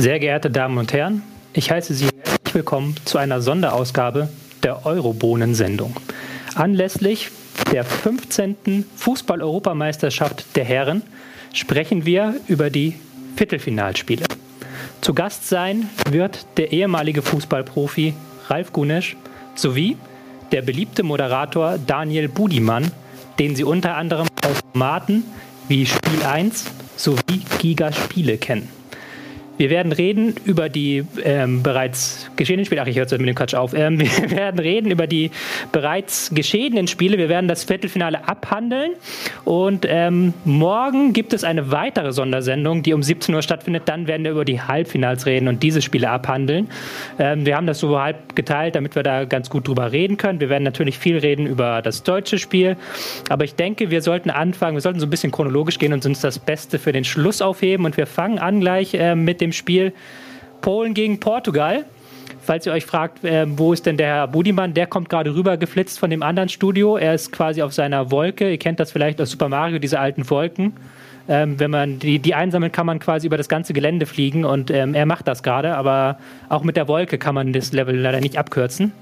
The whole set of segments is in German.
Sehr geehrte Damen und Herren, ich heiße Sie herzlich willkommen zu einer Sonderausgabe der Eurobohnen-Sendung. Anlässlich der 15. Fußball-Europameisterschaft der Herren sprechen wir über die Viertelfinalspiele. Zu Gast sein wird der ehemalige Fußballprofi Ralf Gunesch sowie der beliebte Moderator Daniel Budimann, den Sie unter anderem aus Formaten wie Spiel 1 sowie Giga Spiele kennen. Wir werden reden über die ähm, bereits geschehenen Spiele. Ach, ich höre jetzt mit dem Quatsch auf. Ähm, wir werden reden über die bereits geschehenen Spiele. Wir werden das Viertelfinale abhandeln. Und ähm, morgen gibt es eine weitere Sondersendung, die um 17 Uhr stattfindet. Dann werden wir über die Halbfinals reden und diese Spiele abhandeln. Ähm, wir haben das so halb geteilt, damit wir da ganz gut drüber reden können. Wir werden natürlich viel reden über das deutsche Spiel. Aber ich denke, wir sollten anfangen, wir sollten so ein bisschen chronologisch gehen und uns das Beste für den Schluss aufheben. Und wir fangen an gleich äh, mit dem dem Spiel Polen gegen Portugal. Falls ihr euch fragt, äh, wo ist denn der Herr Budimann, der kommt gerade rüber geflitzt von dem anderen Studio. Er ist quasi auf seiner Wolke. Ihr kennt das vielleicht aus Super Mario, diese alten Wolken. Ähm, wenn man die, die einsammelt, kann man quasi über das ganze Gelände fliegen und ähm, er macht das gerade, aber auch mit der Wolke kann man das Level leider nicht abkürzen.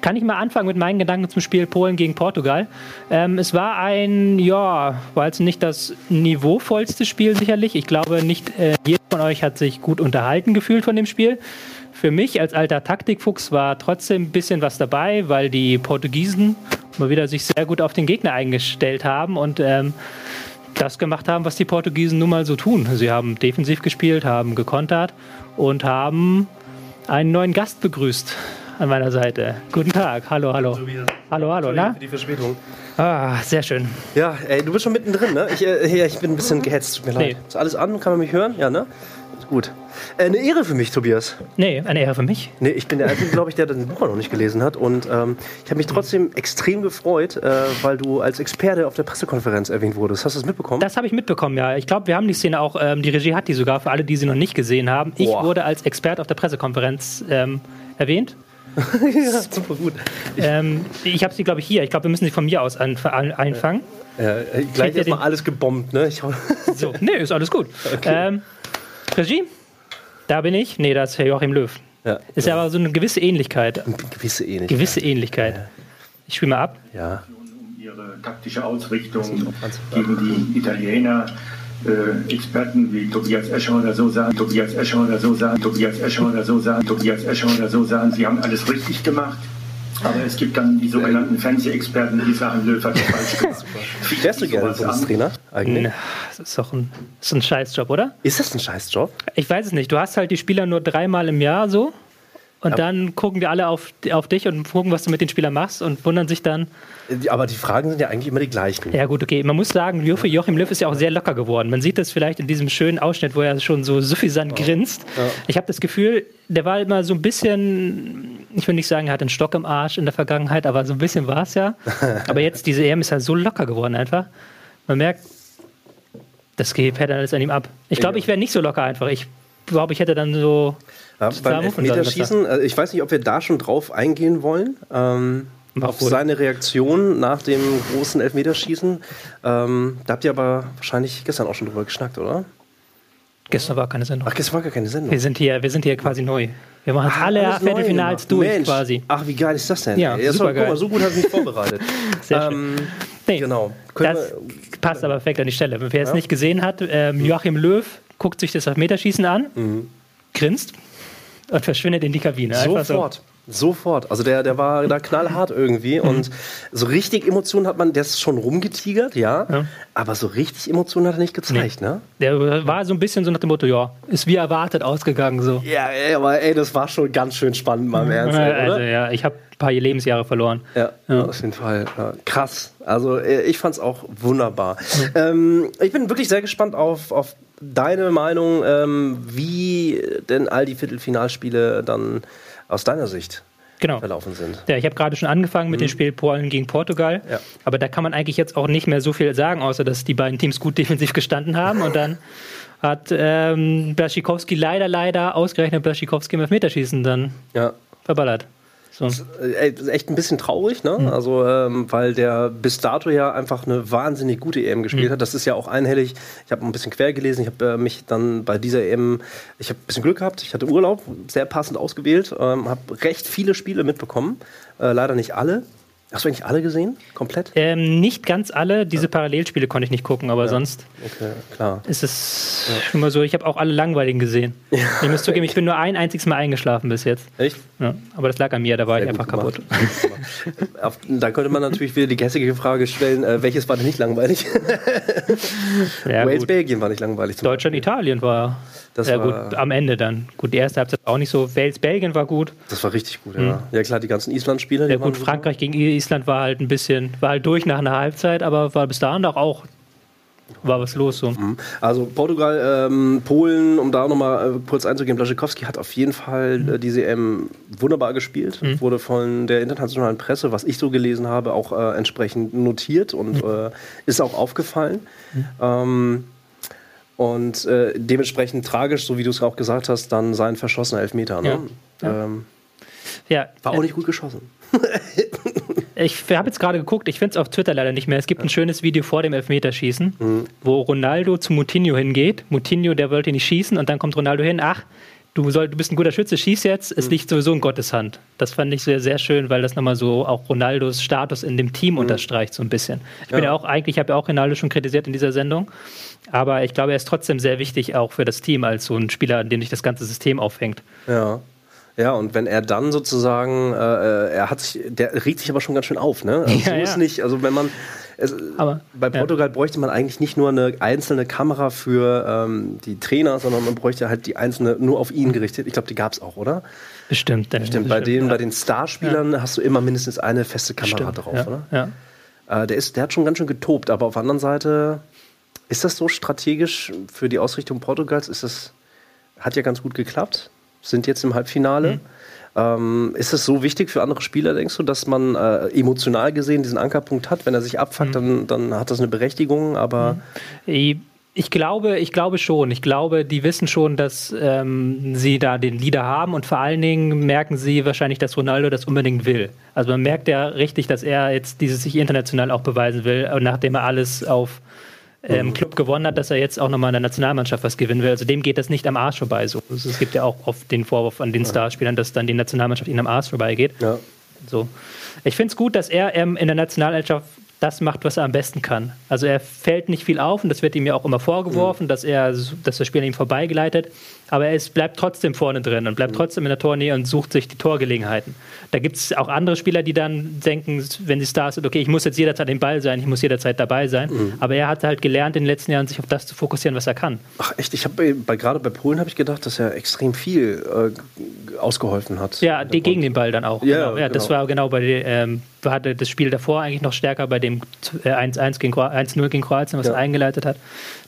Kann ich mal anfangen mit meinen Gedanken zum Spiel Polen gegen Portugal? Ähm, es war ein, ja, war jetzt nicht das niveauvollste Spiel sicherlich. Ich glaube, nicht äh, jeder von euch hat sich gut unterhalten gefühlt von dem Spiel. Für mich als alter Taktikfuchs war trotzdem ein bisschen was dabei, weil die Portugiesen mal wieder sich sehr gut auf den Gegner eingestellt haben und ähm, das gemacht haben, was die Portugiesen nun mal so tun. Sie haben defensiv gespielt, haben gekontert und haben einen neuen Gast begrüßt an meiner Seite. Guten Tag, hallo, hallo. Hallo, hallo, na? Für die Verspätung. Ah, sehr schön. Ja, ey, du bist schon mittendrin, ne? Ich, äh, ich bin ein bisschen gehetzt, tut mir leid. Nee. Ist alles an? Kann man mich hören? Ja, ne? Gut. Äh, eine Ehre für mich, Tobias. Nee, eine Ehre für mich. Nee, ich bin der Einzige, glaube ich, der das Buch noch nicht gelesen hat. Und ähm, ich habe mich trotzdem extrem gefreut, äh, weil du als Experte auf der Pressekonferenz erwähnt wurdest. Hast du das mitbekommen? Das habe ich mitbekommen, ja. Ich glaube, wir haben die Szene auch, ähm, die Regie hat die sogar, für alle, die sie noch nicht gesehen haben. Ich Boah. wurde als Experte auf der Pressekonferenz ähm, erwähnt. Ja, super gut. Ähm, ich habe sie, glaube ich, hier. Ich glaube, wir müssen sie von mir aus an, an, einfangen. Äh, gleich ihr erstmal alles gebombt, ne? Ich, So, nee, ist alles gut. Ähm, Regie? Da bin ich. Nee, das ist Herr Joachim Löw. ja, Ist ja aber so eine gewisse Ähnlichkeit. eine gewisse Ähnlichkeit. Gewisse Ähnlichkeit. Ich spiele mal ab. Ja. ihre taktische Ausrichtung gegen die Italiener. Äh, Experten wie Tobias Escher oder so sagen, Tobias Escher oder so sagen, Tobias Escher oder so sagen, Tobias Escher oder so sagen, sie haben alles richtig gemacht. Aber es gibt dann die sogenannten Fernsehexperten, die sagen, Löw hat falsch gemacht. Wärst du gerne. Bundestrainer eigentlich? Na, Das ist doch ein, das ist ein Scheißjob, oder? Ist das ein Scheißjob? Ich weiß es nicht. Du hast halt die Spieler nur dreimal im Jahr so. Und dann gucken die alle auf, auf dich und gucken, was du mit den Spielern machst und wundern sich dann. Aber die Fragen sind ja eigentlich immer die gleichen. Ja, gut, okay. Man muss sagen, Joachim Joachim Löw ist ja auch sehr locker geworden. Man sieht das vielleicht in diesem schönen Ausschnitt, wo er schon so suffisant grinst. Ich habe das Gefühl, der war immer so ein bisschen, ich will nicht sagen, er hat einen Stock im Arsch in der Vergangenheit, aber so ein bisschen war es ja. Aber jetzt, diese EM ist ja so locker geworden einfach. Man merkt, das geht fährt alles an ihm ab. Ich glaube, ich wäre nicht so locker einfach. Ich glaube, ich hätte dann so. Ja, beim Elfmeterschießen, äh, ich weiß nicht, ob wir da schon drauf eingehen wollen. Ähm, auf wohl. seine Reaktion nach dem großen Elfmeterschießen. Ähm, da habt ihr aber wahrscheinlich gestern auch schon drüber geschnackt, oder? Gestern war keine Sendung. Ach, gestern war gar keine Sendung. Wir sind hier, wir sind hier quasi neu. Wir machen Ah, alle Viertelfinals durch Mensch. quasi. Ach, wie geil ist das denn? Ja, war, supergeil. guck mal, so gut habe ich mich vorbereitet. Sehr schön. ähm, Nee, genau. Können Das wir- passt aber perfekt an die Stelle. Wer es nicht gesehen hat, ähm, Joachim Löw guckt sich das Elfmeterschießen an, Mhm. grinst und verschwindet in die Kabine. Einfach Sofort. Sofort. Also der, der war da knallhart irgendwie. Mhm. Und so richtig Emotionen hat man, der ist schon rumgetigert, ja. Ja. Aber so richtig Emotionen hat er nicht gezeigt, ne? So. Der war so ein bisschen so nach dem Motto, ja, ist wie erwartet ausgegangen so. Ja, ey, aber ey, das war schon ganz schön spannend, mal im Ernst, ey, also ja, ich habe ein paar Lebensjahre verloren. Ja, Ja. auf jeden Fall. Ja, krass. Also äh, ich fand's auch wunderbar. Ähm, ich bin wirklich sehr gespannt auf, auf deine Meinung, ähm, wie denn all die Viertelfinalspiele dann aus deiner Sicht Genau. verlaufen sind. Ja, ich habe gerade schon angefangen mit dem Spiel Polen gegen Portugal. Mhm. Ja. Aber da kann man eigentlich jetzt auch nicht mehr so viel sagen, außer dass die beiden Teams gut defensiv gestanden haben. Und dann hat ähm, Blaschikowski leider, leider ausgerechnet Blaschikowski im Elfmeterschießen dann Ja. verballert. So. Äh, echt ein bisschen traurig, ne? Mhm. Also, ähm, weil der bis dato ja einfach eine wahnsinnig gute EM gespielt mhm. hat. Das ist ja auch einhellig. Ich habe ein bisschen quer gelesen. Ich habe äh, mich dann bei dieser EM, ich habe ein bisschen Glück gehabt. Ich hatte Urlaub, sehr passend ausgewählt, ähm, habe recht viele Spiele mitbekommen. Äh, leider nicht alle. Hast du eigentlich alle gesehen? Komplett? Ähm, nicht ganz alle. Diese ja. Parallelspiele konnte ich nicht gucken, aber ja. sonst okay, klar. ist es ja. schon mal so. Ich habe auch alle langweiligen gesehen. Ich muss zugeben, ich bin nur ein einziges Mal eingeschlafen bis jetzt. Echt? Ja. Aber das lag an mir, da war Sehr ich einfach kaputt. da könnte man natürlich wieder die gässige Frage stellen, äh, welches war denn nicht langweilig? Wales, Belgien war nicht langweilig. Deutschland, Italien war das ja, war gut, am Ende dann. Gut, die erste Halbzeit auch nicht so. Wales, Belgien war gut. Das war richtig gut, ja. Mhm. Ja, klar, die ganzen Island-Spiele. Ja, gut, Frankreich gegen Island war halt ein bisschen, war halt durch nach einer Halbzeit, aber war bis dahin auch, auch war was los so. Mhm. Also Portugal, ähm, Polen, um da nochmal äh, kurz einzugehen, Blaschikowski hat auf jeden Fall mhm. äh, diese EM wunderbar gespielt, mhm. wurde von der internationalen Presse, was ich so gelesen habe, auch äh, entsprechend notiert und mhm. äh, ist auch aufgefallen. Mhm. Ähm, und äh, dementsprechend tragisch, so wie du es auch gesagt hast, dann sein verschossener Elfmeter. Ne? Ja. Ja. Ähm, ja. War auch nicht gut geschossen. ich habe jetzt gerade geguckt, ich finde es auf Twitter leider nicht mehr. Es gibt ein schönes Video vor dem Elfmeterschießen, mhm. wo Ronaldo zu Moutinho hingeht. Moutinho, der wollte nicht schießen und dann kommt Ronaldo hin, ach, du, soll, du bist ein guter Schütze, schieß jetzt, es mhm. liegt sowieso in Gottes Hand. Das fand ich sehr, sehr schön, weil das nochmal so auch Ronaldos Status in dem Team mhm. unterstreicht, so ein bisschen. Ich bin ja auch eigentlich, ich habe ja auch Ronaldo schon kritisiert in dieser Sendung. Aber ich glaube, er ist trotzdem sehr wichtig auch für das Team als so ein Spieler, an dem sich das ganze System aufhängt. Ja. Ja, und wenn er dann sozusagen, äh, äh er hat sich, der regt sich aber schon ganz schön auf, ne? Also ja, so ja. ist nicht, also wenn man, es, aber, bei Portugal ja. bräuchte man eigentlich nicht nur eine einzelne Kamera für ähm, die Trainer, sondern man bräuchte halt die einzelne nur auf ihn gerichtet. Ich glaube, die gab es auch, oder? Bestimmt. Bestimmt. Bei, den, bei den Starspielern hast du immer mindestens eine feste Kamera Bestimmt. drauf, oder? Ja. Äh, der, ist, der hat schon ganz schön getobt, aber auf der anderen Seite ist das so strategisch für die Ausrichtung Portugals? Ist das, hat ja ganz gut geklappt, sind jetzt im Halbfinale. Mhm. Ähm, ist es so wichtig für andere Spieler, denkst du, dass man äh, emotional gesehen diesen Ankerpunkt hat? Wenn er sich abfuckt, mhm. dann, dann hat das eine Berechtigung, aber. Mhm. Ich glaube, ich glaube schon. Ich glaube, die wissen schon, dass ähm, sie da den Leader haben und vor allen Dingen merken sie wahrscheinlich, dass Ronaldo das unbedingt will. Also man merkt ja richtig, dass er jetzt dieses sich international auch beweisen will, nachdem er alles auf mhm. Club gewonnen hat, dass er jetzt auch nochmal in der Nationalmannschaft was gewinnen will. Also dem geht das nicht am Arsch vorbei. So. Also es gibt ja auch oft den Vorwurf an den Starspielern, dass dann die Nationalmannschaft ihnen am Arsch vorbeigeht. Ja. So. Ich finde es gut, dass er ähm, in der Nationalmannschaft das macht, was er am besten kann. Also er fällt nicht viel auf und das wird ihm ja auch immer vorgeworfen, mhm. dass er, dass das Spiel an ihm vorbeigeleitet. Aber er ist, bleibt trotzdem vorne drin und bleibt mhm. trotzdem in der Tornähe und sucht sich die Torgelegenheiten. Da gibt es auch andere Spieler, die dann denken, wenn sie Stars sind, okay, ich muss jetzt jederzeit den Ball sein, ich muss jederzeit dabei sein. Mhm. Aber er hat halt gelernt in den letzten Jahren, sich auf das zu fokussieren, was er kann. Ach echt, ich habe bei, gerade bei Polen habe ich gedacht, dass er extrem viel äh, ausgeholfen hat. Ja, die, gegen den Ball dann auch. Ja, genau. ja genau. das war genau bei ähm, hatte das Spiel davor eigentlich noch stärker bei dem 1-1 äh, gegen 1-0 gegen Kroatien, was ja. er eingeleitet hat.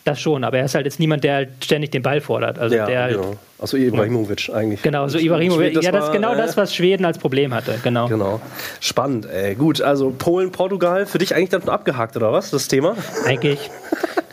Das schon, aber er ist halt jetzt niemand, der halt ständig den Ball fordert. Also ja, der genau. Also Ibrahimovic eigentlich. Genau, so Ibrahimovic. Ja, das ist genau äh, das, was Schweden als Problem hatte. Genau. genau. Spannend, ey. Gut, also Polen, Portugal, für dich eigentlich dann abgehakt, oder was, das Thema? Eigentlich.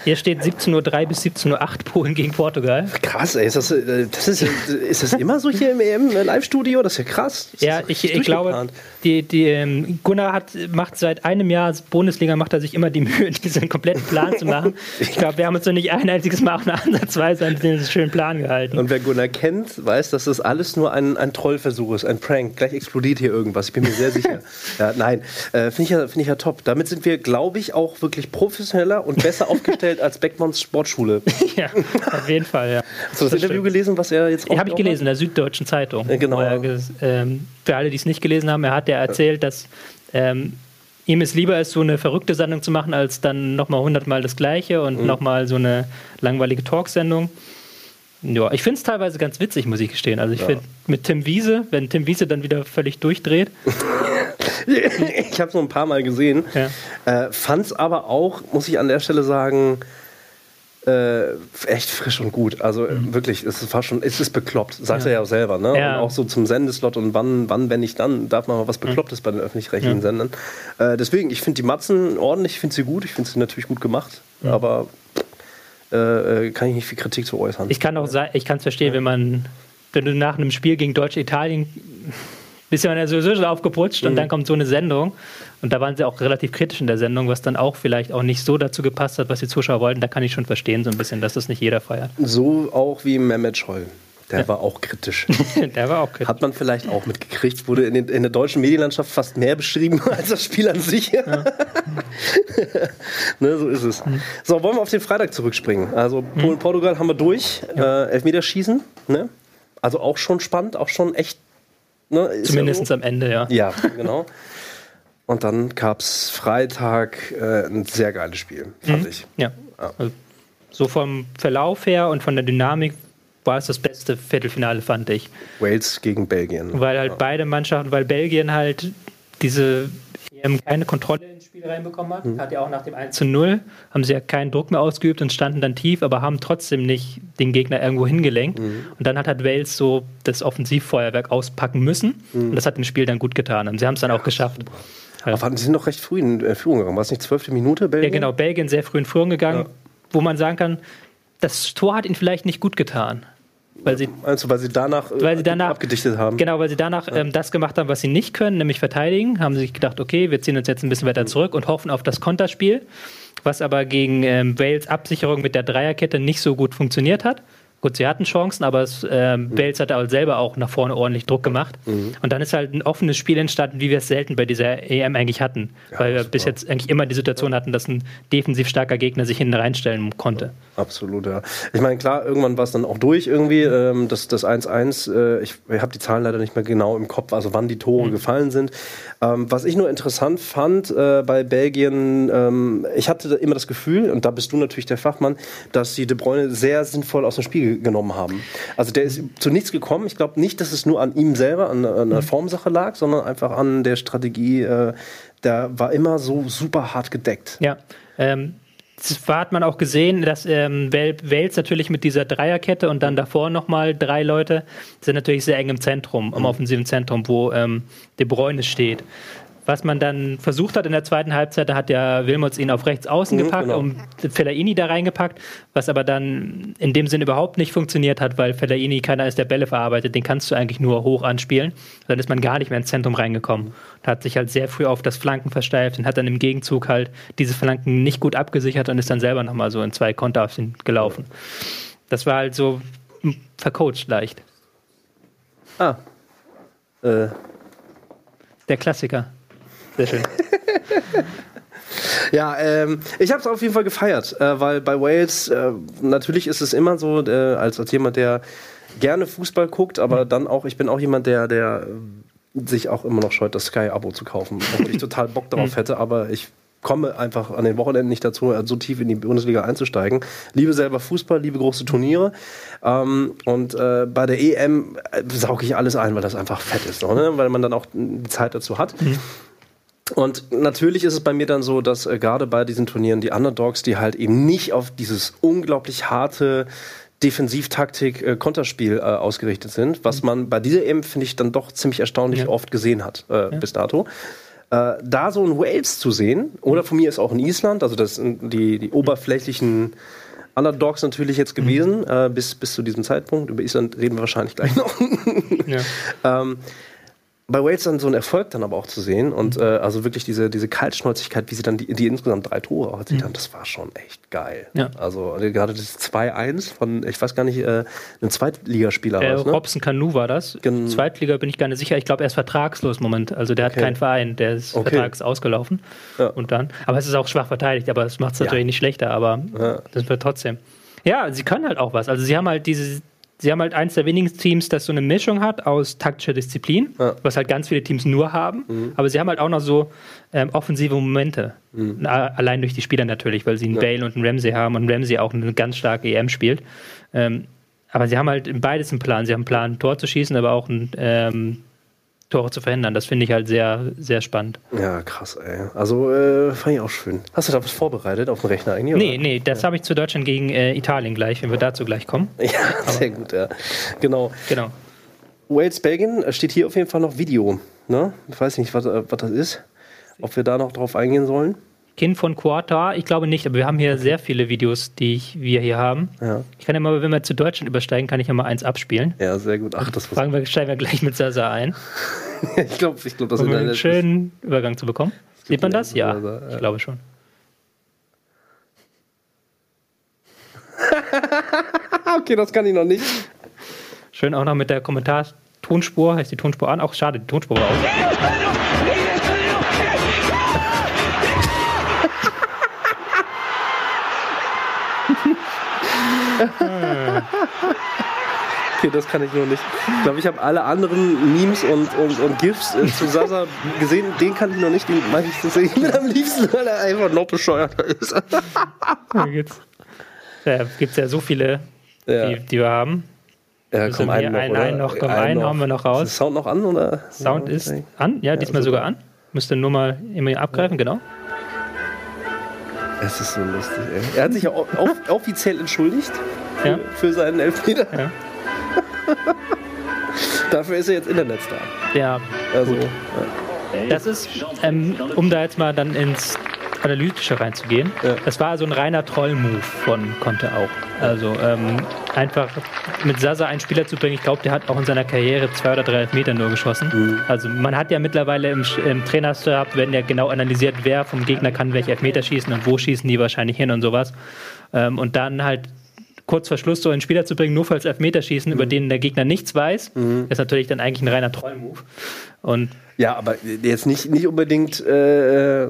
Hier steht 17.03 Uhr bis 17.08 Uhr Polen gegen Portugal. Krass, ey. Ist das, äh, das ist, ist das immer so hier im EM-Live-Studio? Das ist ja krass. Das ja, ich, ich glaube, die, die, ähm, Gunnar hat, macht seit einem Jahr Bundesliga, macht er sich immer die Mühe, diesen kompletten Plan zu machen. Ich glaube, wir haben uns noch nicht ein einziges Mal auch eine Ansatzweise an diesen schönen Plan gehalten. Und wer Gunnar kennt, weiß, dass das alles nur ein, ein Trollversuch ist, ein Prank. Gleich explodiert hier irgendwas. Ich bin mir sehr sicher. ja, nein, äh, finde ich, ja, find ich ja top. Damit sind wir, glaube ich, auch wirklich professioneller und besser aufgestellt als Beckmanns Sportschule. ja, auf jeden Fall, ja. Hast du das, das Interview gelesen, was er jetzt Habe ich gelesen, in der Süddeutschen Zeitung. Ja, genau. Er, ähm, für alle, die es nicht gelesen haben, er hat ja erzählt, dass ähm, ihm es lieber ist, so eine verrückte Sendung zu machen, als dann nochmal hundertmal das Gleiche und mhm. nochmal so eine langweilige Talksendung. Ja, ich finde es teilweise ganz witzig, muss ich gestehen. Also ich ja. finde mit Tim Wiese, wenn Tim Wiese dann wieder völlig durchdreht. ich habe es nur ein paar Mal gesehen. Ja. Äh, Fand es aber auch, muss ich an der Stelle sagen, äh, echt frisch und gut. Also mhm. wirklich, es ist fast schon, es ist bekloppt, sagt ja. er ja auch selber. Ne? Ja. Und auch so zum Sendeslot und wann, wann, wenn nicht dann, darf man mal was Beklopptes mhm. bei den öffentlich-rechtlichen ja. Sendern. Äh, deswegen, ich finde die Matzen ordentlich, ich finde sie gut, ich finde sie natürlich gut gemacht, aber äh, äh, kann ich nicht viel Kritik zu äußern. Ich kann auch ich kann es verstehen, wenn man, wenn du nach einem Spiel gegen Deutsch-Italien Bist ja sowieso schon aufgeputscht mhm. und dann kommt so eine Sendung. Und da waren sie auch relativ kritisch in der Sendung, was dann auch vielleicht auch nicht so dazu gepasst hat, was die Zuschauer wollten. Da kann ich schon verstehen, so ein bisschen, dass das nicht jeder feiert. So auch wie Mehmet Scholl. Der war auch kritisch. der war auch kritisch. Hat man vielleicht auch mitgekriegt. Wurde in, den, in der deutschen Medienlandschaft fast mehr beschrieben als das Spiel an sich. Ja. ne, so ist es. Mhm. So, wollen wir auf den Freitag zurückspringen. Also mhm. Polen-Portugal haben wir durch. Ja. Äh, Elfmeterschießen. Ne? Also auch schon spannend, auch schon echt. Ne, Zumindest am Ende, ja. Ja, genau. Und dann gab es Freitag äh, ein sehr geiles Spiel, fand mhm. ich. Ja. Also, so vom Verlauf her und von der Dynamik war es das beste Viertelfinale, fand ich. Wales gegen Belgien. Weil halt ja. beide Mannschaften, weil Belgien halt diese EM keine Kontrolle ins Spiel reinbekommen hat. Mhm. Hat ja auch nach dem 1 zu 0, haben sie ja keinen Druck mehr ausgeübt und standen dann tief, aber haben trotzdem nicht den Gegner irgendwo hingelenkt. Mhm. Und dann hat halt Wales so das Offensivfeuerwerk auspacken müssen. Mhm. Und das hat dem Spiel dann gut getan. Und sie haben es dann auch geschafft. Ja. Aber sie sind noch recht früh in äh, Führung gegangen. War es nicht zwölfte Minute, Belgien? Ja, genau. Belgien sehr früh in Führung gegangen, ja. wo man sagen kann, das Tor hat ihnen vielleicht nicht gut getan. Weil sie, also, weil sie danach, weil sie danach abgedichtet haben. Genau, weil sie danach ja. ähm, das gemacht haben, was sie nicht können, nämlich verteidigen. Haben sie sich gedacht, okay, wir ziehen uns jetzt ein bisschen weiter zurück und hoffen auf das Konterspiel, was aber gegen ähm, Wales Absicherung mit der Dreierkette nicht so gut funktioniert hat. Gut, sie hatten Chancen, aber es, äh, mhm. Bales hat halt selber auch nach vorne ordentlich Druck gemacht. Mhm. Und dann ist halt ein offenes Spiel entstanden, wie wir es selten bei dieser EM eigentlich hatten. Ja, weil wir bis jetzt eigentlich immer die Situation hatten, dass ein defensiv starker Gegner sich hinten reinstellen konnte. Absolut, ja. Ich meine, klar, irgendwann war es dann auch durch irgendwie, ähm, das 1-1. Äh, ich ich habe die Zahlen leider nicht mehr genau im Kopf, also wann die Tore mhm. gefallen sind. Ähm, was ich nur interessant fand äh, bei Belgien, ähm, ich hatte immer das Gefühl, und da bist du natürlich der Fachmann, dass sie De Bruyne sehr sinnvoll aus dem Spiel genommen haben. Also der ist zu nichts gekommen. Ich glaube nicht, dass es nur an ihm selber, an, an einer mhm. Formsache lag, sondern einfach an der Strategie. Äh, der war immer so super hart gedeckt. Ja. Ähm das hat man auch gesehen, dass ähm, Wales natürlich mit dieser Dreierkette und dann davor nochmal drei Leute sind natürlich sehr eng im Zentrum, im mhm. offensiven Zentrum, wo ähm, De Bruyne steht. Was man dann versucht hat in der zweiten Halbzeit, da hat ja Wilmots ihn auf rechts außen mhm, gepackt genau. und Fellaini da reingepackt, was aber dann in dem Sinn überhaupt nicht funktioniert hat, weil Fellaini keiner ist, der Bälle verarbeitet, den kannst du eigentlich nur hoch anspielen. Dann ist man gar nicht mehr ins Zentrum reingekommen. Da hat sich halt sehr früh auf das Flanken versteift und hat dann im Gegenzug halt diese Flanken nicht gut abgesichert und ist dann selber nochmal so in zwei Konter auf ihn gelaufen. Das war halt so vercoacht leicht. Ah. Äh. Der Klassiker. Sehr schön. ja, ähm, ich habe es auf jeden Fall gefeiert, äh, weil bei Wales äh, natürlich ist es immer so, äh, als, als jemand, der gerne Fußball guckt, aber dann auch, ich bin auch jemand, der, der sich auch immer noch scheut, das Sky-Abo zu kaufen, obwohl ich total Bock darauf mhm. hätte, aber ich komme einfach an den Wochenenden nicht dazu, so tief in die Bundesliga einzusteigen. Liebe selber Fußball, liebe große Turniere. Ähm, und äh, bei der EM äh, sauge ich alles ein, weil das einfach fett ist, ne? weil man dann auch die Zeit dazu hat. Mhm. Und natürlich ist es bei mir dann so, dass äh, gerade bei diesen Turnieren die Underdogs, die halt eben nicht auf dieses unglaublich harte Defensivtaktik, äh, Konterspiel äh, ausgerichtet sind, was mhm. man bei dieser EM, finde ich, dann doch ziemlich erstaunlich ja. oft gesehen hat äh, ja. bis dato. Äh, da so ein Wales zu sehen, oder von mir ist auch in Island, also das sind die, die oberflächlichen Underdogs natürlich jetzt gewesen, mhm. äh, bis, bis zu diesem Zeitpunkt. Über Island reden wir wahrscheinlich gleich noch. ja. ähm, bei Wales dann so einen Erfolg dann aber auch zu sehen und mhm. äh, also wirklich diese, diese Kaltschnäuzigkeit, wie sie dann die, die insgesamt drei Tore auch erzielt mhm. haben, das war schon echt geil. Ja. Also gerade das 2-1 von, ich weiß gar nicht, äh, einem Zweitligaspieler. Äh, ne? Robson Canu war das. Gen Zweitliga bin ich gar nicht sicher. Ich glaube, er ist vertragslos im Moment. Also der okay. hat keinen Verein, der ist okay. vertrags ausgelaufen. Ja. Und dann, aber es ist auch schwach verteidigt, aber es macht es natürlich ja. nicht schlechter, aber das wird trotzdem. Ja, sie können halt auch was. Also sie haben halt diese, sie haben halt eins der wenigen Teams, das so eine Mischung hat aus taktischer Disziplin, ja. was halt ganz viele Teams nur haben. Mhm. Aber sie haben halt auch noch so ähm, offensive Momente. Mhm. Allein durch die Spieler natürlich, weil sie einen ja. Bale und einen Ramsey haben und Ramsey auch eine ganz starke EM spielt. Ähm, aber sie haben halt beides einen Plan. Sie haben einen Plan, ein Tor zu schießen, aber auch ein ähm, Tore zu verhindern. Das finde ich halt sehr, sehr spannend. Ja, krass, ey. Also äh, fand ich auch schön. Hast du da was vorbereitet auf dem Rechner eigentlich? Nee, oder? nee, das ja. habe ich zu Deutschland gegen äh, Italien gleich, wenn wir dazu gleich kommen. Ja, Aber sehr gut, ja. Genau. Genau. Wales, Belgien, äh, steht hier auf jeden Fall noch Video. Ne? Ich weiß nicht, was, äh, was das ist. Ob wir da noch drauf eingehen sollen. Kind von Quarta? Ich glaube nicht, aber wir haben hier sehr viele Videos, die ich, wir hier haben. Ja. Ich kann ja mal, wenn wir zu Deutschland übersteigen, kann ich ja mal eins abspielen. Ja, sehr gut. Ach, das Fangen wir, steigen wir gleich mit Sasa ein. ich glaube, ich glaub, das um einen Internet ist- schönen Übergang zu bekommen. Sieht man das? Ja, ja. ich glaube schon. Okay, das kann ich noch nicht. Schön auch noch mit der Kommentar-Tonspur. Heißt die Tonspur an? Auch schade, die Tonspur war aus. Okay, das kann ich noch nicht. Ich glaube, ich habe alle anderen Memes und, und, und GIFs äh, zu Sasa gesehen. Den kann ich noch nicht. Den mag ich tatsächlich mit am liebsten, weil er einfach noch bescheuerter ist. Da ja, gibt's ja so viele, Ja. die, die wir haben. Ja, Müssen wir einen- einen noch- komm, einen hauen wir noch raus. Ist Sound noch an? Oder? Sound ist an. Ja, diesmal super. sogar an. Müsste nur mal immer abgreifen, genau. Es ist so lustig, ey. Er hat sich ja offiziell entschuldigt Ja. für seinen Elfmeter. Ja. Dafür ist er jetzt Internetstar. Ja, Also, das ist, ähm, um da jetzt mal dann ins Analytische reinzugehen, Ja. das war so ein reiner Troll-Move von Conte auch. Also ähm, einfach mit Sasa einen Spieler zu bringen, ich glaube, der hat auch in seiner Karriere zwei oder drei Elfmeter nur geschossen. Also man hat ja mittlerweile im, im Trainerstab, werden ja genau analysiert, wer vom Gegner kann welche Elfmeter schießen und wo schießen die wahrscheinlich hin und sowas. Ähm, und dann halt kurz vor Schluss so einen Spieler zu bringen, nur falls Elfmeterschießen, über den der Gegner nichts weiß, ist natürlich dann eigentlich ein reiner Troll-Move. Und ja, aber jetzt nicht, nicht unbedingt. Äh,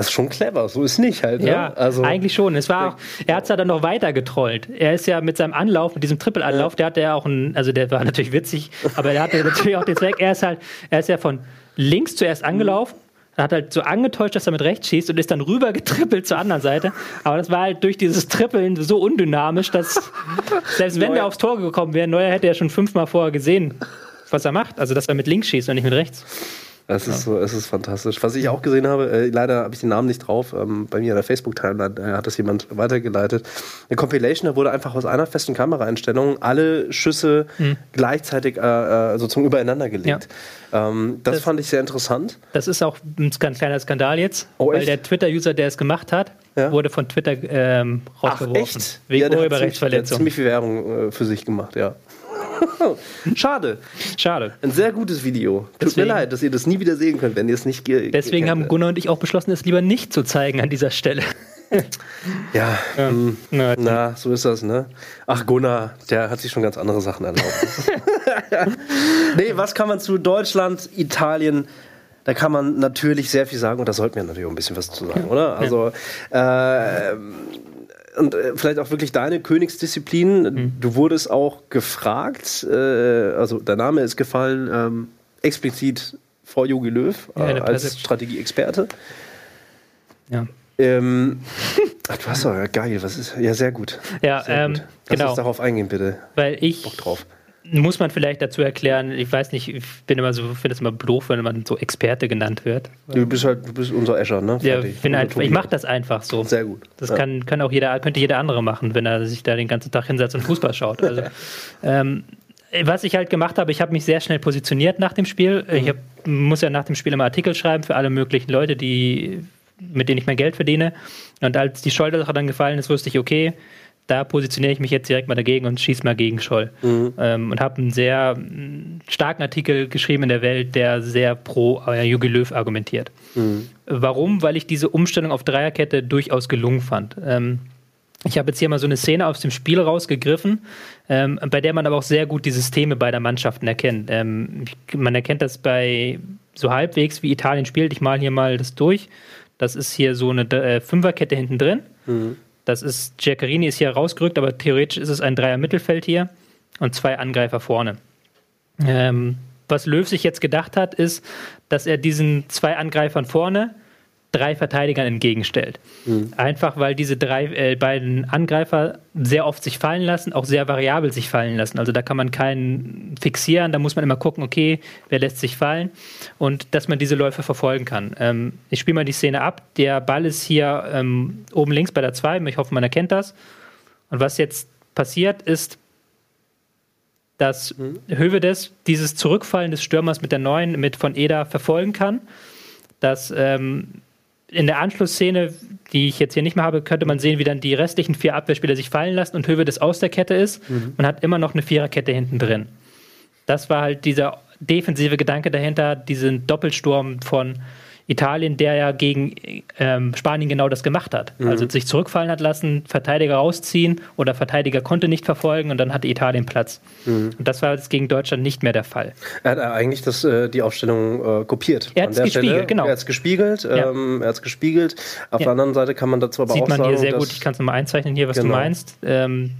das ist schon clever, so ist nicht halt. Ne? Ja, also, eigentlich schon. Es war auch, er hat es ja dann noch weiter getrollt. Er ist ja mit seinem Anlauf, mit diesem Triple-Anlauf, der hatte ja auch einen, also der war natürlich witzig, aber der hatte natürlich auch den Zweck, er ist halt, er ist ja von links zuerst angelaufen, hat halt so angetäuscht, dass er mit rechts schießt und ist dann rüber getrippelt zur anderen Seite. Aber das war halt durch dieses Trippeln so undynamisch, dass selbst wenn Neuer- der aufs Tor gekommen wäre, Neuer hätte ja schon fünfmal vorher gesehen, was er macht. Also, dass er mit links schießt und nicht mit rechts. Es ist so, es ist fantastisch. Was ich auch gesehen habe, äh, leider habe ich den Namen nicht drauf, ähm, bei mir in der Facebook-Timeline äh, hat das jemand weitergeleitet. Eine Compilation, da wurde einfach aus einer festen Kameraeinstellung alle Schüsse gleichzeitig äh, äh, sozusagen übereinander gelegt. Ähm, das, Das- fand ich sehr interessant. Das ist auch ein kleiner Skandal jetzt, Oh, weil echt? der Twitter-User, der es gemacht hat, Ja. wurde von Twitter ähm, rausgeworfen. Wegen Ja, hat ziemlich, Urheberrechtsverletzung. ziemlich viel Werbung äh, für sich gemacht, ja. Schade. Schade. Ein sehr gutes Video. Tut Deswegen- mir leid, dass ihr das nie wieder sehen könnt, wenn ihr es nicht ge Deswegen ge- haben Gunnar und ich auch beschlossen, es lieber nicht zu zeigen an dieser Stelle. Ja, hm, Na, na, so ist das, ne? Ach, Gunnar, der hat sich schon ganz andere Sachen erlaubt. nee, was kann man zu Deutschland, Italien? Da kann man natürlich sehr viel sagen und da sollten wir natürlich auch ein bisschen was zu sagen, oder? Also, äh, und äh, vielleicht auch wirklich deine Königsdisziplin. Mhm. Du wurdest auch gefragt, äh, also der Name ist gefallen, ähm, explizit vor Jogi Löw Ja, äh, der als. Strategieexperte. ja. Ähm, ach, du hast doch, ja, geil, was ist, ja, sehr gut. Ja, Sehr ähm, gut. Lass genau. uns darauf eingehen, bitte. Weil ich, Bock drauf. Muss man vielleicht dazu erklären, ich weiß nicht, ich bin immer so, finde es immer doof, wenn man so Experte genannt wird. Du bist halt, du bist unser Escher, ne? Ja, bin halt, Tobi. ich mache das einfach so. Sehr gut. Das Ja. kann, kann auch jeder, könnte jeder andere machen, wenn er sich da den ganzen Tag hinsetzt und Fußball schaut. Also, ähm, was ich halt gemacht habe, ich habe mich sehr schnell positioniert nach dem Spiel. Ich hab, muss ja nach dem Spiel immer Artikel schreiben für alle möglichen Leute, die, mit denen ich mein Geld verdiene. Und als die Scholl-Sache dann gefallen ist, wusste ich, okay, da positioniere ich mich jetzt direkt mal dagegen und schieße mal gegen Scholl. Ähm, und habe einen sehr mm, starken Artikel geschrieben in der Welt, der sehr pro äh, Jogi Löw argumentiert. Warum? Weil ich diese Umstellung auf Dreierkette durchaus gelungen fand. Ähm, ich habe jetzt hier mal so eine Szene aus dem Spiel rausgegriffen, ähm, bei der man aber auch sehr gut die Systeme beider Mannschaften erkennt. Ähm, man erkennt das bei so halbwegs, wie Italien spielt. Ich male hier mal das durch. Das ist hier so eine äh, Fünferkette hinten drin. Das ist, Giaccherini ist hier rausgerückt, aber theoretisch ist es ein Dreier-Mittelfeld hier und zwei Angreifer vorne. Ähm, was Löw sich jetzt gedacht hat, ist, dass er diesen zwei Angreifern vorne drei Verteidigern entgegenstellt. Einfach weil diese drei äh, beiden Angreifer sehr oft sich fallen lassen, auch sehr variabel sich fallen lassen. Also da kann man keinen fixieren, da muss man immer gucken, okay, wer lässt sich fallen und dass man diese Läufe verfolgen kann. Ähm, ich spiele mal die Szene ab. Der Ball ist hier ähm, oben links bei der 2, ich hoffe, man erkennt das. Und was jetzt passiert ist, dass Hövedes dieses Zurückfallen des Stürmers mit der neuen, mit von Eder verfolgen kann. Dass ähm, in der Anschlussszene, die ich jetzt hier nicht mehr habe, könnte man sehen, wie dann die restlichen vier Abwehrspieler sich fallen lassen und Hövedes aus der Kette ist. Man hat immer noch eine Viererkette hinten drin. Das war halt dieser defensive Gedanke dahinter, diesen Doppelsturm von Italien, der ja gegen ähm, Spanien genau das gemacht hat. Mhm. Also sich zurückfallen hat lassen, Verteidiger rausziehen oder Verteidiger konnte nicht verfolgen und dann hatte Italien Platz. Mhm. Und das war jetzt gegen Deutschland nicht mehr der Fall. Er hat eigentlich das, äh, die Aufstellung äh, kopiert. Er hat es gespiegelt, Stelle. genau. Er hat es gespiegelt. Ja. Ähm, er hat es gespiegelt. Auf ja. der anderen Seite kann man dazu aber Sieht auch sagen, Sieht man hier sehr gut, ich kann es nochmal einzeichnen hier, was genau. du meinst. Ähm,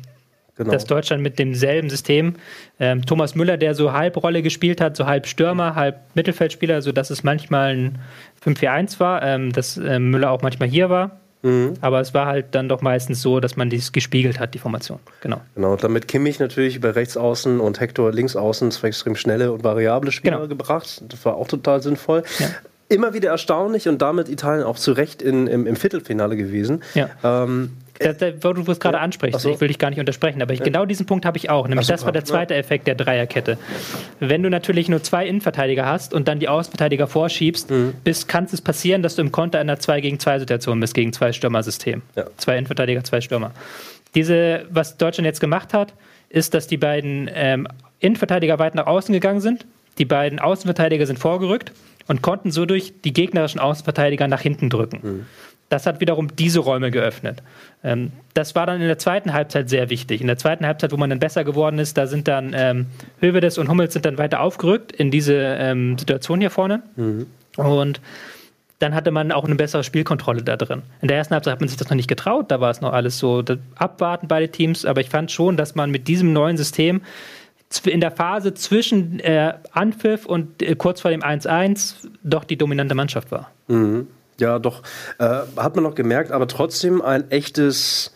Genau. dass Deutschland mit demselben System, ähm, Thomas Müller, der so Halbrolle gespielt hat, so halb Stürmer, halb Mittelfeldspieler, sodass es manchmal ein 5-4-1 war, ähm, dass ähm, Müller auch manchmal hier war. Mhm. Aber es war halt dann doch meistens so, dass man dies gespiegelt hat, die Formation. Genau. Genau, damit Kimmich natürlich über rechts außen und Hector links außen zwei extrem schnelle und variable Spieler genau. gebracht. Das war auch total sinnvoll. Ja. Immer wieder erstaunlich und damit Italien auch zu Recht in, im, im Viertelfinale gewesen. Ja. Ähm, da, da, wo du es gerade ja. ansprichst, so. ich will dich gar nicht untersprechen, aber ich, ja. genau diesen Punkt habe ich auch. Nämlich so, das war der zweite ja. Effekt der Dreierkette. Wenn du natürlich nur zwei Innenverteidiger hast und dann die Außenverteidiger vorschiebst, mhm. kann es passieren, dass du im Konter in einer 2 gegen 2 Situation bist, gegen zwei Stürmer-System. Zwei Innenverteidiger, zwei Stürmer. Diese, was Deutschland jetzt gemacht hat, ist, dass die beiden ähm, Innenverteidiger weit nach außen gegangen sind. Die beiden Außenverteidiger sind vorgerückt und konnten so durch die gegnerischen Außenverteidiger nach hinten drücken. Mhm. Das hat wiederum diese Räume geöffnet. Ähm, das war dann in der zweiten Halbzeit sehr wichtig. In der zweiten Halbzeit, wo man dann besser geworden ist, da sind dann ähm, Hövedes und Hummels sind dann weiter aufgerückt in diese ähm, Situation hier vorne. Mhm. Und dann hatte man auch eine bessere Spielkontrolle da drin. In der ersten Halbzeit hat man sich das noch nicht getraut, da war es noch alles so abwarten beide Teams, aber ich fand schon, dass man mit diesem neuen System in der Phase zwischen äh, Anpfiff und äh, kurz vor dem 1-1 doch die dominante Mannschaft war. Mhm. Ja, doch. Äh, hat man noch gemerkt, aber trotzdem ein echtes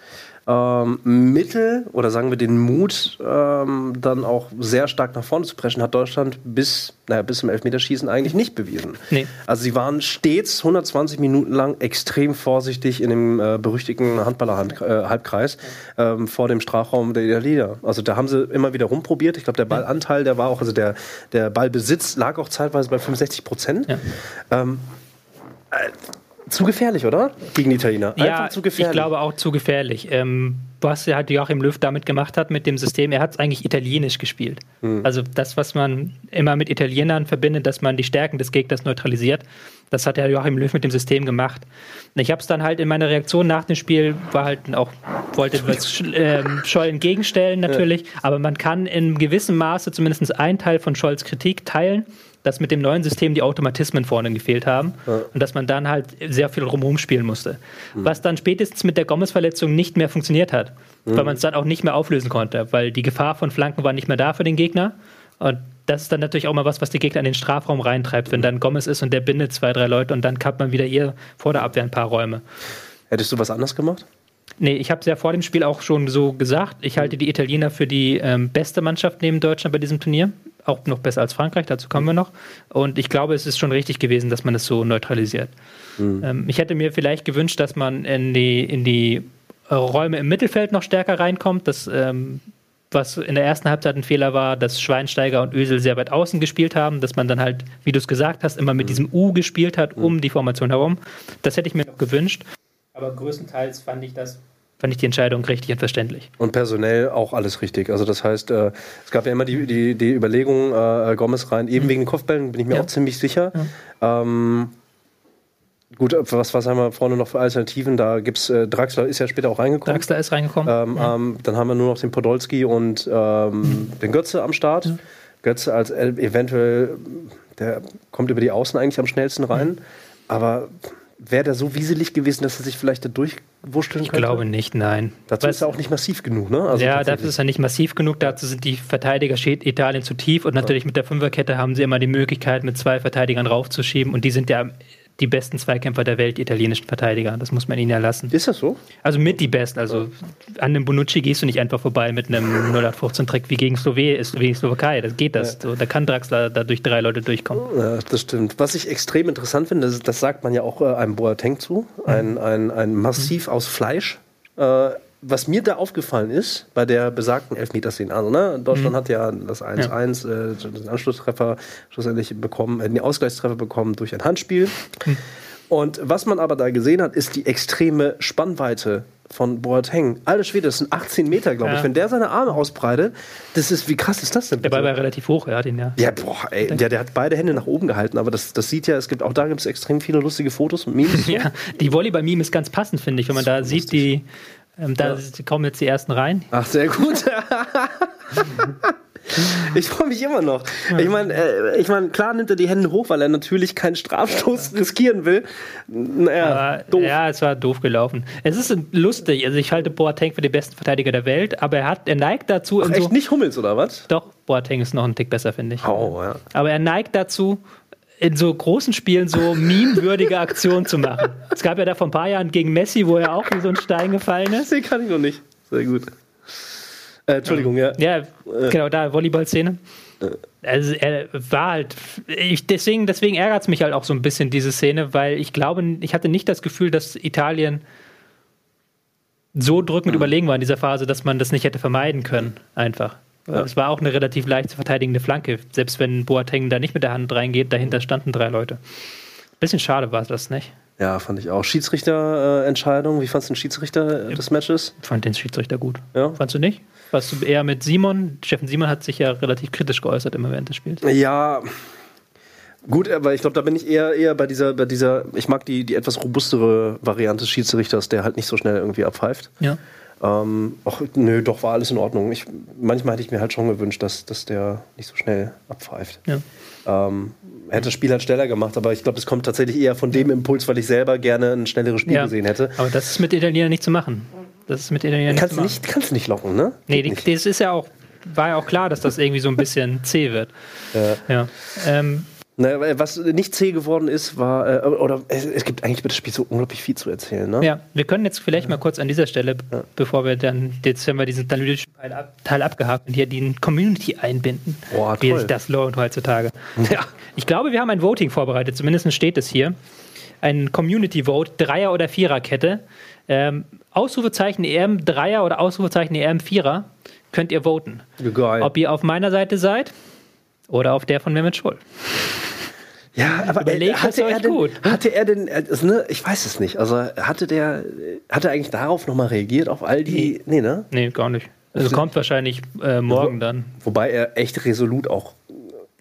ähm, Mittel oder sagen wir den Mut, ähm, dann auch sehr stark nach vorne zu preschen, hat Deutschland bis, naja, bis zum Elfmeterschießen eigentlich nicht bewiesen. Nee. Also sie waren stets 120 Minuten lang extrem vorsichtig in dem äh, berüchtigten Handballer-Halbkreis äh, ähm, vor dem Strafraum der Italiener. Also da haben sie immer wieder rumprobiert. Ich glaube, der Ballanteil, der war auch, also der, der Ballbesitz lag auch zeitweise bei 65 Prozent. Ja. Äh, zu gefährlich, oder? Gegen die Italiener. Einfach ja, zu gefährlich. ich glaube auch zu gefährlich. Ähm, was halt Joachim Löw damit gemacht hat mit dem System, er hat es eigentlich italienisch gespielt. Mhm. Also das, was man immer mit Italienern verbindet, dass man die Stärken des Gegners neutralisiert, das hat der Joachim Löw mit dem System gemacht. Ich habe es dann halt in meiner Reaktion nach dem Spiel, war halt auch, wollte was ähm, Scholl entgegenstellen natürlich, ja. aber man kann in gewissem Maße zumindest einen Teil von Scholls Kritik teilen dass mit dem neuen System die Automatismen vorne gefehlt haben ja. und dass man dann halt sehr viel rumherum spielen musste. Mhm. Was dann spätestens mit der Gomez-Verletzung nicht mehr funktioniert hat, mhm. weil man es dann auch nicht mehr auflösen konnte, weil die Gefahr von Flanken war nicht mehr da für den Gegner. Und das ist dann natürlich auch mal was, was die Gegner in den Strafraum reintreibt, wenn dann Gomez ist und der bindet zwei, drei Leute und dann kappt man wieder hier vor der Abwehr ein paar Räume. Hättest du was anders gemacht? Nee, ich habe es ja vor dem Spiel auch schon so gesagt. Ich halte die Italiener für die ähm, beste Mannschaft neben Deutschland bei diesem Turnier auch noch besser als Frankreich, dazu kommen wir noch. Und ich glaube, es ist schon richtig gewesen, dass man es so neutralisiert. Mhm. Ähm, ich hätte mir vielleicht gewünscht, dass man in die, in die Räume im Mittelfeld noch stärker reinkommt. Das, ähm, was in der ersten Halbzeit ein Fehler war, dass Schweinsteiger und Ösel sehr weit außen gespielt haben, dass man dann halt, wie du es gesagt hast, immer mit mhm. diesem U gespielt hat, um mhm. die Formation herum. Das hätte ich mir noch gewünscht. Aber größtenteils fand ich das fand ich die Entscheidung richtig und verständlich. Und personell auch alles richtig. Also das heißt, äh, es gab ja immer die, die, die Überlegung, äh, Gomez rein, eben mhm. wegen Kopfbällen, bin ich mir ja. auch ziemlich sicher. Ja. Ähm, gut, was, was haben wir vorne noch für Alternativen? Da gibt es, äh, Draxler ist ja später auch reingekommen. Draxler ist reingekommen. Ähm, ja. ähm, dann haben wir nur noch den Podolski und ähm, den Götze am Start. Götze als eventuell, der kommt über die Außen eigentlich am schnellsten rein. Mhm. Aber wäre der so wieselig gewesen, dass er sich vielleicht da durchwurschteln könnte? Ich glaube nicht, nein. Dazu ist er auch nicht massiv genug, ne? Also ja, dafür ist er nicht massiv genug. Dazu sind die Verteidiger Italien zu tief und natürlich ja. mit der Fünferkette haben sie immer die Möglichkeit, mit zwei Verteidigern raufzuschieben und die sind ja die besten Zweikämpfer der Welt, die italienischen Verteidiger. Das muss man ihnen ja lassen. Ist das so? Also mit die besten. Also an einem Bonucci gehst du nicht einfach vorbei mit einem 0815-Trick wie gegen Slowenien, Slowakei. Das geht das. Ja. So, da kann Draxler da durch drei Leute durchkommen. Ja, das stimmt. Was ich extrem interessant finde, das, das sagt man ja auch äh, einem Boateng zu, ein, ein, ein Massiv aus Fleisch. Äh, was mir da aufgefallen ist, bei der besagten Elfmeterszene, also ne, Deutschland mhm. hat ja das 1-1, ja. äh, den Anschlusstreffer schlussendlich bekommen, äh, den Ausgleichstreffer bekommen durch ein Handspiel. Mhm. Und was man aber da gesehen hat, ist die extreme Spannweite von Boateng. Alter Schwede, das sind 18 Meter, glaube ich. Ja. Wenn der seine Arme ausbreitet, das ist, wie krass ist das denn? Der Ball war relativ hoch, er hat ihn ja. Ja, boah, ey, der, der hat beide Hände nach oben gehalten, aber das, das sieht ja, es gibt auch da gibt es extrem viele lustige Fotos und Memes. Ja, die Volleyball-Meme ist ganz passend, finde ich, wenn man da sieht, die, ähm, da kommen jetzt die ersten rein. Ach, sehr gut. ich freue mich immer noch. Ich meine, äh, ich mein, klar nimmt er die Hände hoch, weil er natürlich keinen Strafstoß riskieren will. Naja, Aber, doof. ja, es war doof gelaufen. Es ist lustig, also ich halte Boateng für den besten Verteidiger der Welt, aber er hat, er neigt dazu, Ach, echt so, nicht Hummels oder was? doch, Boateng ist noch ein Tick besser, finde ich. Oh, ja. Aber er neigt dazu, in so großen Spielen so meme-würdige Aktionen zu machen. Es gab ja da vor ein paar Jahren gegen Messi, wo er auch wie so ein Stein gefallen ist. Den kann ich noch nicht. Sehr gut. Äh, Entschuldigung, ja. Ja, genau, da Volleyball-Szene. Also er war halt, ich, deswegen, deswegen ärgert es mich halt auch so ein bisschen, diese Szene, weil ich glaube, ich hatte nicht das Gefühl, dass Italien so drückend überlegen war in dieser Phase, dass man das nicht hätte vermeiden können, einfach. Es war auch eine relativ leicht zu verteidigende Flanke, selbst wenn Boateng da nicht mit der Hand reingeht, dahinter standen drei Leute. Bisschen schade war das nicht. Ja, fand ich auch. Schiedsrichterentscheidung. Wie fandst du den Schiedsrichter äh, des Matches? Ich fand den Schiedsrichter gut. Ja. Fandst du nicht? Warst du eher mit Simon? Steffen Simon hat sich ja relativ kritisch geäußert immer während des Spiels. Ja. Gut, aber ich glaube, da bin ich eher, eher bei dieser, bei dieser, ich mag die, die etwas robustere Variante des Schiedsrichters, der halt nicht so schnell irgendwie abpfeift. Ja. Ähm, ach, nö, doch war alles in Ordnung. Ich, manchmal hätte ich mir halt schon gewünscht, dass, dass der nicht so schnell abpfeift. ja. Ähm, hätte das Spiel halt schneller gemacht, aber ich glaube, es kommt tatsächlich eher von dem Impuls, weil ich selber gerne ein schnelleres Spiel Ja. gesehen hätte. Aber das ist mit Italienern nicht zu machen. Das ist mit Italienern Kannst nicht zu machen. nicht, kannst du nicht locken, ne? Nee, die, das ist ja auch, war ja auch klar, dass das irgendwie so ein bisschen zäh wird. Ja. Ähm, Weil was nicht zäh geworden ist, war, äh, oder es, es gibt eigentlich über das Spiel so unglaublich viel zu erzählen, ne? ja, wir können jetzt vielleicht mal kurz an dieser Stelle, bevor wir dann, jetzt haben wir diesen analytischen Teil, ab, Teil abgehakt und hier die Community einbinden. Boah, wie toll. sich das lohnt heutzutage. Ja. Ich glaube, wir haben ein Voting vorbereitet, zumindest steht es hier. Ein Community Vote, Dreier- oder Viererkette. Ähm, Ausrufezeichen EM Dreier oder Ausrufezeichen EM Vierer könnt ihr voten. Geil. Ob ihr auf meiner Seite seid oder auf der von Mehmet Scholl. Ja, aber Überlegt hatte, er denn, gut. hatte er denn, also, ne, ich weiß es nicht, also hatte der, hatte er eigentlich darauf nochmal reagiert, auf all die, nee, ne? Nee, gar nicht. Also kommt wahrscheinlich äh, morgen dann. Wobei er echt resolut auch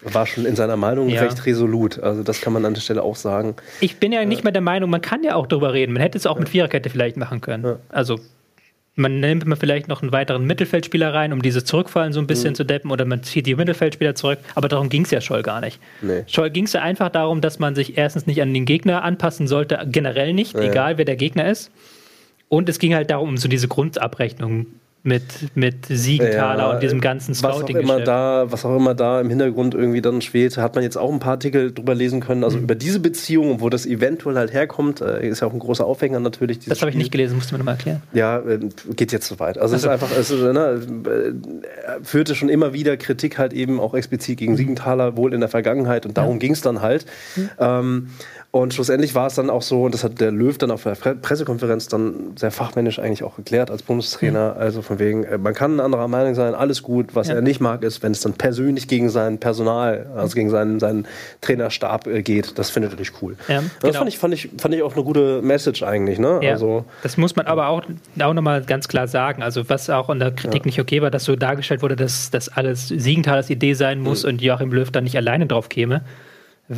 war schon in seiner Meinung Ja. recht resolut. Also das kann man an der Stelle auch sagen. Ich bin ja nicht mehr der Meinung, man kann ja auch drüber reden. Man hätte es auch mit Viererkette vielleicht machen können. Also man nimmt mal vielleicht noch einen weiteren Mittelfeldspieler rein, um dieses Zurückfallen so ein bisschen Mhm. zu deppen, oder man zieht die Mittelfeldspieler zurück. Aber darum ging es ja Scholl gar nicht. Nee. Scholl ging es ja einfach darum, dass man sich erstens nicht an den Gegner anpassen sollte, generell nicht, egal wer der Gegner ist. Und es ging halt darum, um so diese Grundabrechnung mit, mit Siegenthaler und diesem ganzen was auch scouting immer da, was auch immer da im Hintergrund irgendwie dann schwebt, hat man jetzt auch ein paar Artikel drüber lesen können. Mhm. Also über diese Beziehung, wo das eventuell halt herkommt, äh, ist ja auch ein großer Aufhänger natürlich. Das habe ich nicht gelesen, musst du mir nochmal erklären. Ja, äh, geht jetzt zu weit. Also es ist einfach, es ist, ne, äh, führte schon immer wieder Kritik halt eben auch explizit gegen Siegenthaler, wohl in der Vergangenheit und darum ging es dann halt. Ähm, und schlussendlich war es dann auch so, und das hat der Löw dann auf der Pre- Pressekonferenz dann sehr fachmännisch eigentlich auch erklärt als Bundestrainer. Also von wegen, äh, man kann anderer Meinung sein, alles gut. Was Ja. er nicht mag, ist, wenn es dann persönlich gegen sein Personal, also gegen seinen, seinen Trainerstab äh, geht. Das findet er nicht cool. Ja, Und Das genau. fand ich, fand, ich, fand ich auch eine gute Message eigentlich. Ne? Ja, Also, das muss man aber auch, auch nochmal ganz klar sagen. Also, was auch in der Kritik nicht okay war, dass so dargestellt wurde, dass das alles Siegenthalers Idee sein Mhm. muss und Joachim Löw da nicht alleine drauf käme.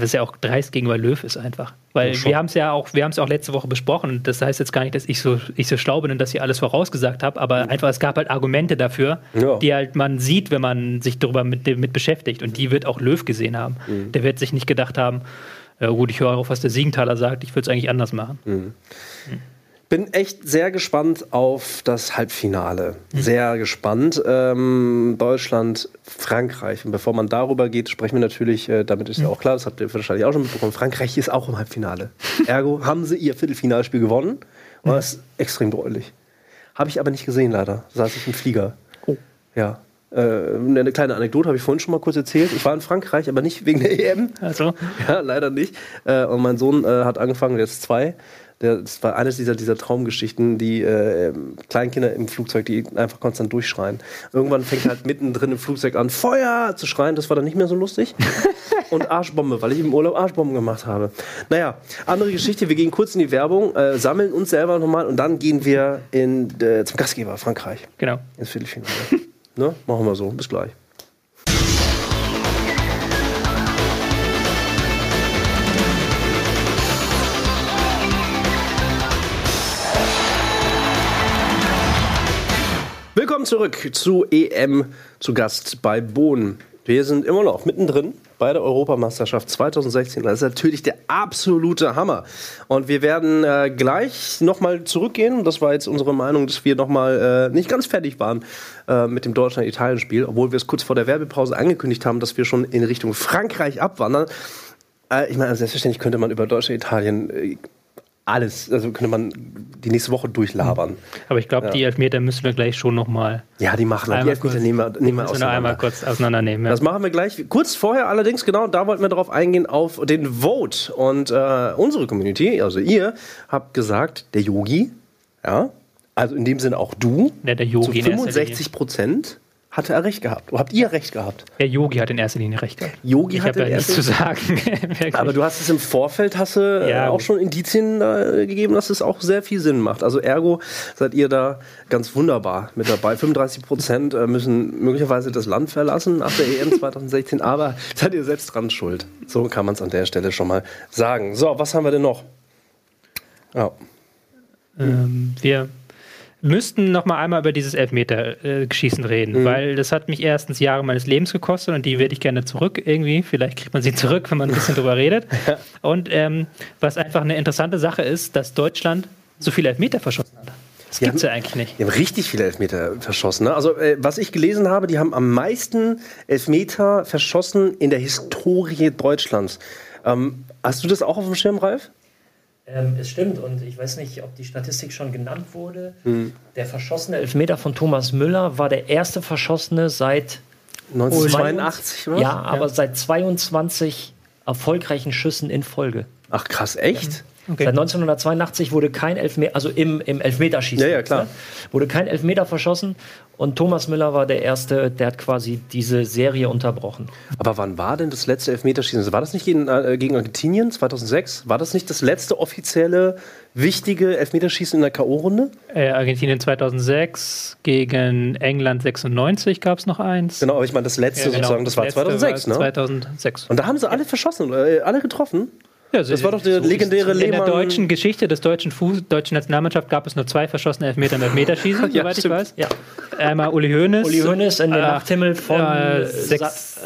Was ja auch dreist gegenüber Löw ist einfach. Weil Ja, wir haben es ja auch, wir haben es auch letzte Woche besprochen. Das heißt jetzt gar nicht, dass ich so, ich so schlau bin und dass ich alles vorausgesagt habe, aber einfach, es gab halt Argumente dafür, Mhm. Ja. die halt man sieht, wenn man sich darüber mit, mit beschäftigt. Und die wird auch Löw gesehen haben. Mhm. Der wird sich nicht gedacht haben, ja gut, ich höre auf, was der Siegenthaler sagt, ich würde es eigentlich anders machen. Mhm. Bin echt sehr gespannt auf das Halbfinale. Sehr gespannt. Ähm, Deutschland, Frankreich. Und bevor man darüber geht, sprechen wir natürlich, äh, damit ist ja auch klar, das habt ihr wahrscheinlich auch schon mitbekommen, Frankreich ist auch im Halbfinale. Ergo haben sie ihr Viertelfinalspiel gewonnen. Und das ist extrem deutlich. Habe ich aber nicht gesehen, leider. Saß ich im Flieger. Oh. Ja. Äh, eine kleine Anekdote habe ich vorhin schon mal kurz erzählt. Ich war in Frankreich, aber nicht wegen der EM. Also, Ja, leider nicht. Äh, und mein Sohn äh, hat angefangen, ist zwei, das war eines dieser, dieser Traumgeschichten, die äh, Kleinkinder im Flugzeug, die einfach konstant durchschreien. Irgendwann fängt halt mittendrin im Flugzeug an, Feuer zu schreien. Das war dann nicht mehr so lustig. Und Arschbombe, weil ich im Urlaub Arschbomben gemacht habe. Naja, andere Geschichte. Wir gehen kurz in die Werbung, äh, sammeln uns selber nochmal und dann gehen wir in, äh, zum Gastgeber Frankreich. Genau. Ins Viertelfinale. ne? Machen wir so. Bis gleich. Willkommen zurück zu EM zu Gast bei Bohnen. Wir sind immer noch mittendrin bei der Europameisterschaft 2016. Das ist natürlich der absolute Hammer. Und wir werden äh, gleich nochmal zurückgehen. Das war jetzt unsere Meinung, dass wir nochmal äh, nicht ganz fertig waren äh, mit dem Deutschland-Italien-Spiel, obwohl wir es kurz vor der Werbepause angekündigt haben, dass wir schon in Richtung Frankreich abwandern. Äh, ich meine, selbstverständlich könnte man über Deutschland-Italien äh, alles, also könnte man die nächste Woche durchlabern. Aber ich glaube, Ja. die Elfmeter müssen wir gleich schon nochmal Ja, die machen wir. Die Einmal Elfmeter kurz- nehmen wir, nehmen wir noch einmal auseinander. kurz auseinandernehmen. Ja. Das machen wir gleich. Kurz vorher allerdings, genau, da wollten wir darauf eingehen, auf den Vote. Und äh, unsere Community, also ihr, habt gesagt, der Yogi, ja, also in dem Sinne auch du, Ja, der zu Yogi erster 65 Prozent hatte er recht gehabt. Oder habt ihr recht gehabt? Der Yogi hat in erster Linie recht gehabt. Yogi Ich hat habe ja nichts zu sagen. Aber du hast es im Vorfeld, hast du äh, Ja, auch schon Indizien äh, gegeben, dass es auch sehr viel Sinn macht. Also ergo seid ihr da ganz wunderbar mit dabei. 35 Prozent äh, müssen möglicherweise das Land verlassen nach der EM 2016, aber seid ihr selbst dran schuld. So kann man es an der Stelle schon mal sagen. So, was haben wir denn noch? Ja. Ähm, wir müssten noch mal einmal über dieses Elfmeter-Schießen reden, Mhm. weil das hat mich erstens Jahre meines Lebens gekostet und die werde ich gerne zurück irgendwie. Vielleicht kriegt man sie zurück, wenn man ein bisschen drüber redet. Und ähm, was einfach eine interessante Sache ist, dass Deutschland so viele Elfmeter verschossen hat. Das gibt es ja eigentlich nicht. Die haben richtig viele Elfmeter verschossen. Ne? Also, äh, was ich gelesen habe, die haben am meisten Elfmeter verschossen in der Historie Deutschlands. Ähm, hast du das auch auf dem Schirm, Ralf? Ähm, es stimmt und ich weiß nicht, ob die Statistik schon genannt wurde. Hm. Der verschossene Elfmeter von Thomas Müller war der erste verschossene seit 1982, oder? ja, aber seit 22 erfolgreichen Schüssen in Folge. Ach krass, echt? Okay. Seit 1982 wurde kein Elfmeter, also im, im Elfmeterschießen, Ja, ja, klar. ne, wurde kein Elfmeter verschossen und Thomas Müller war der erste, der hat quasi diese Serie unterbrochen. Aber wann war denn das letzte Elfmeterschießen? War das nicht gegen, äh, gegen Argentinien 2006? War das nicht das letzte offizielle wichtige Elfmeterschießen in der K.O.-Runde? Äh, Argentinien 2006, gegen England 96 gab es noch eins. Genau, aber ich meine das letzte Ja, genau. sozusagen, das war Letzte 2006, ne? 2006. Und da haben sie alle verschossen, äh, alle getroffen. Ja, Das war doch der legendäre In der Lehmann. deutschen Geschichte des deutschen Fuß deutschen Nationalmannschaft gab es nur zwei verschossene Elfmeter im Elfmeterschießen, Ja, soweit ich stimmt. weiß. Ja. Einmal Uli Hoeneß. Uli Hoeneß in den äh, Nachthimmel von äh, sechs- Sa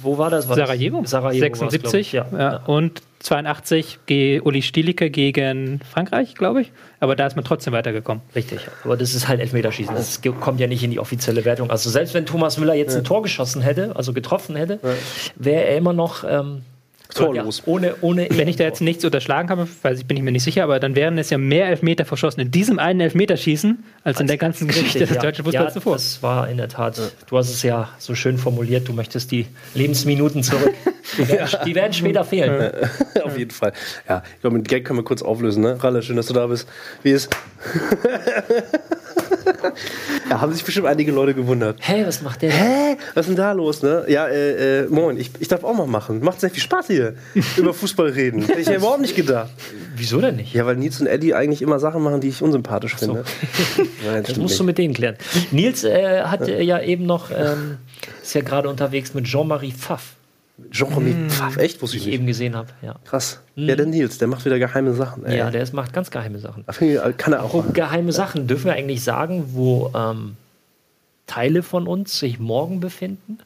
wo war das? War? Sarajevo, Sarajevo war's, glaub 76 ich, ja. ja. und 82 ge Uli Stielicke gegen Frankreich, glaube ich. Aber da ist man trotzdem weitergekommen. Richtig, aber das ist halt Elfmeterschießen. Das kommt ja nicht in die offizielle Wertung. Also selbst wenn Thomas Müller jetzt ein Tor geschossen hätte, also getroffen hätte, wäre er immer noch ähm, Torlos. Ja, ohne, ohne Wenn ich da jetzt nichts unterschlagen habe, weiß ich, bin ich mir nicht sicher, aber dann wären es ja mehr Elfmeter verschossen in diesem einen Elfmeterschießen als in der ganzen Geschichte des ja. deutschen Fußballs ja, zuvor. Das war in der Tat. Du hast es ja so schön formuliert. Du möchtest die Lebensminuten zurück. Die werden, die werden später fehlen. Auf jeden Fall. Ja, ich glaube, mit Gag können wir kurz auflösen, ne? Ralle, schön, dass du da bist. Wie ist? ja, haben sich bestimmt einige Leute gewundert. Hä, was macht der? Hä? Was ist denn da los, ne? Ja, äh, äh, moin, ich, ich darf auch mal machen. Macht sehr viel Spaß hier, über Fußball reden. Hätte ich ja überhaupt nicht gedacht. Wieso denn nicht? Ja, weil Nils und Eddie eigentlich immer Sachen machen, die ich unsympathisch finde. Nein, Das musst du nicht. mit denen klären. Nils äh, hat äh, ja eben noch, ähm, ist ja gerade unterwegs mit Jean-Marie Pfaff, Jean-Romy Pfaff, echt? Wusste ich ich nicht. eben gesehen habe. Ja. Krass. Ja, der Nils, der macht wieder geheime Sachen. Ey. ja, der ist, macht ganz geheime Sachen. Kann er auch. Machen. geheime Sachen, dürfen wir eigentlich sagen, wo ähm, Teile von uns sich morgen befinden?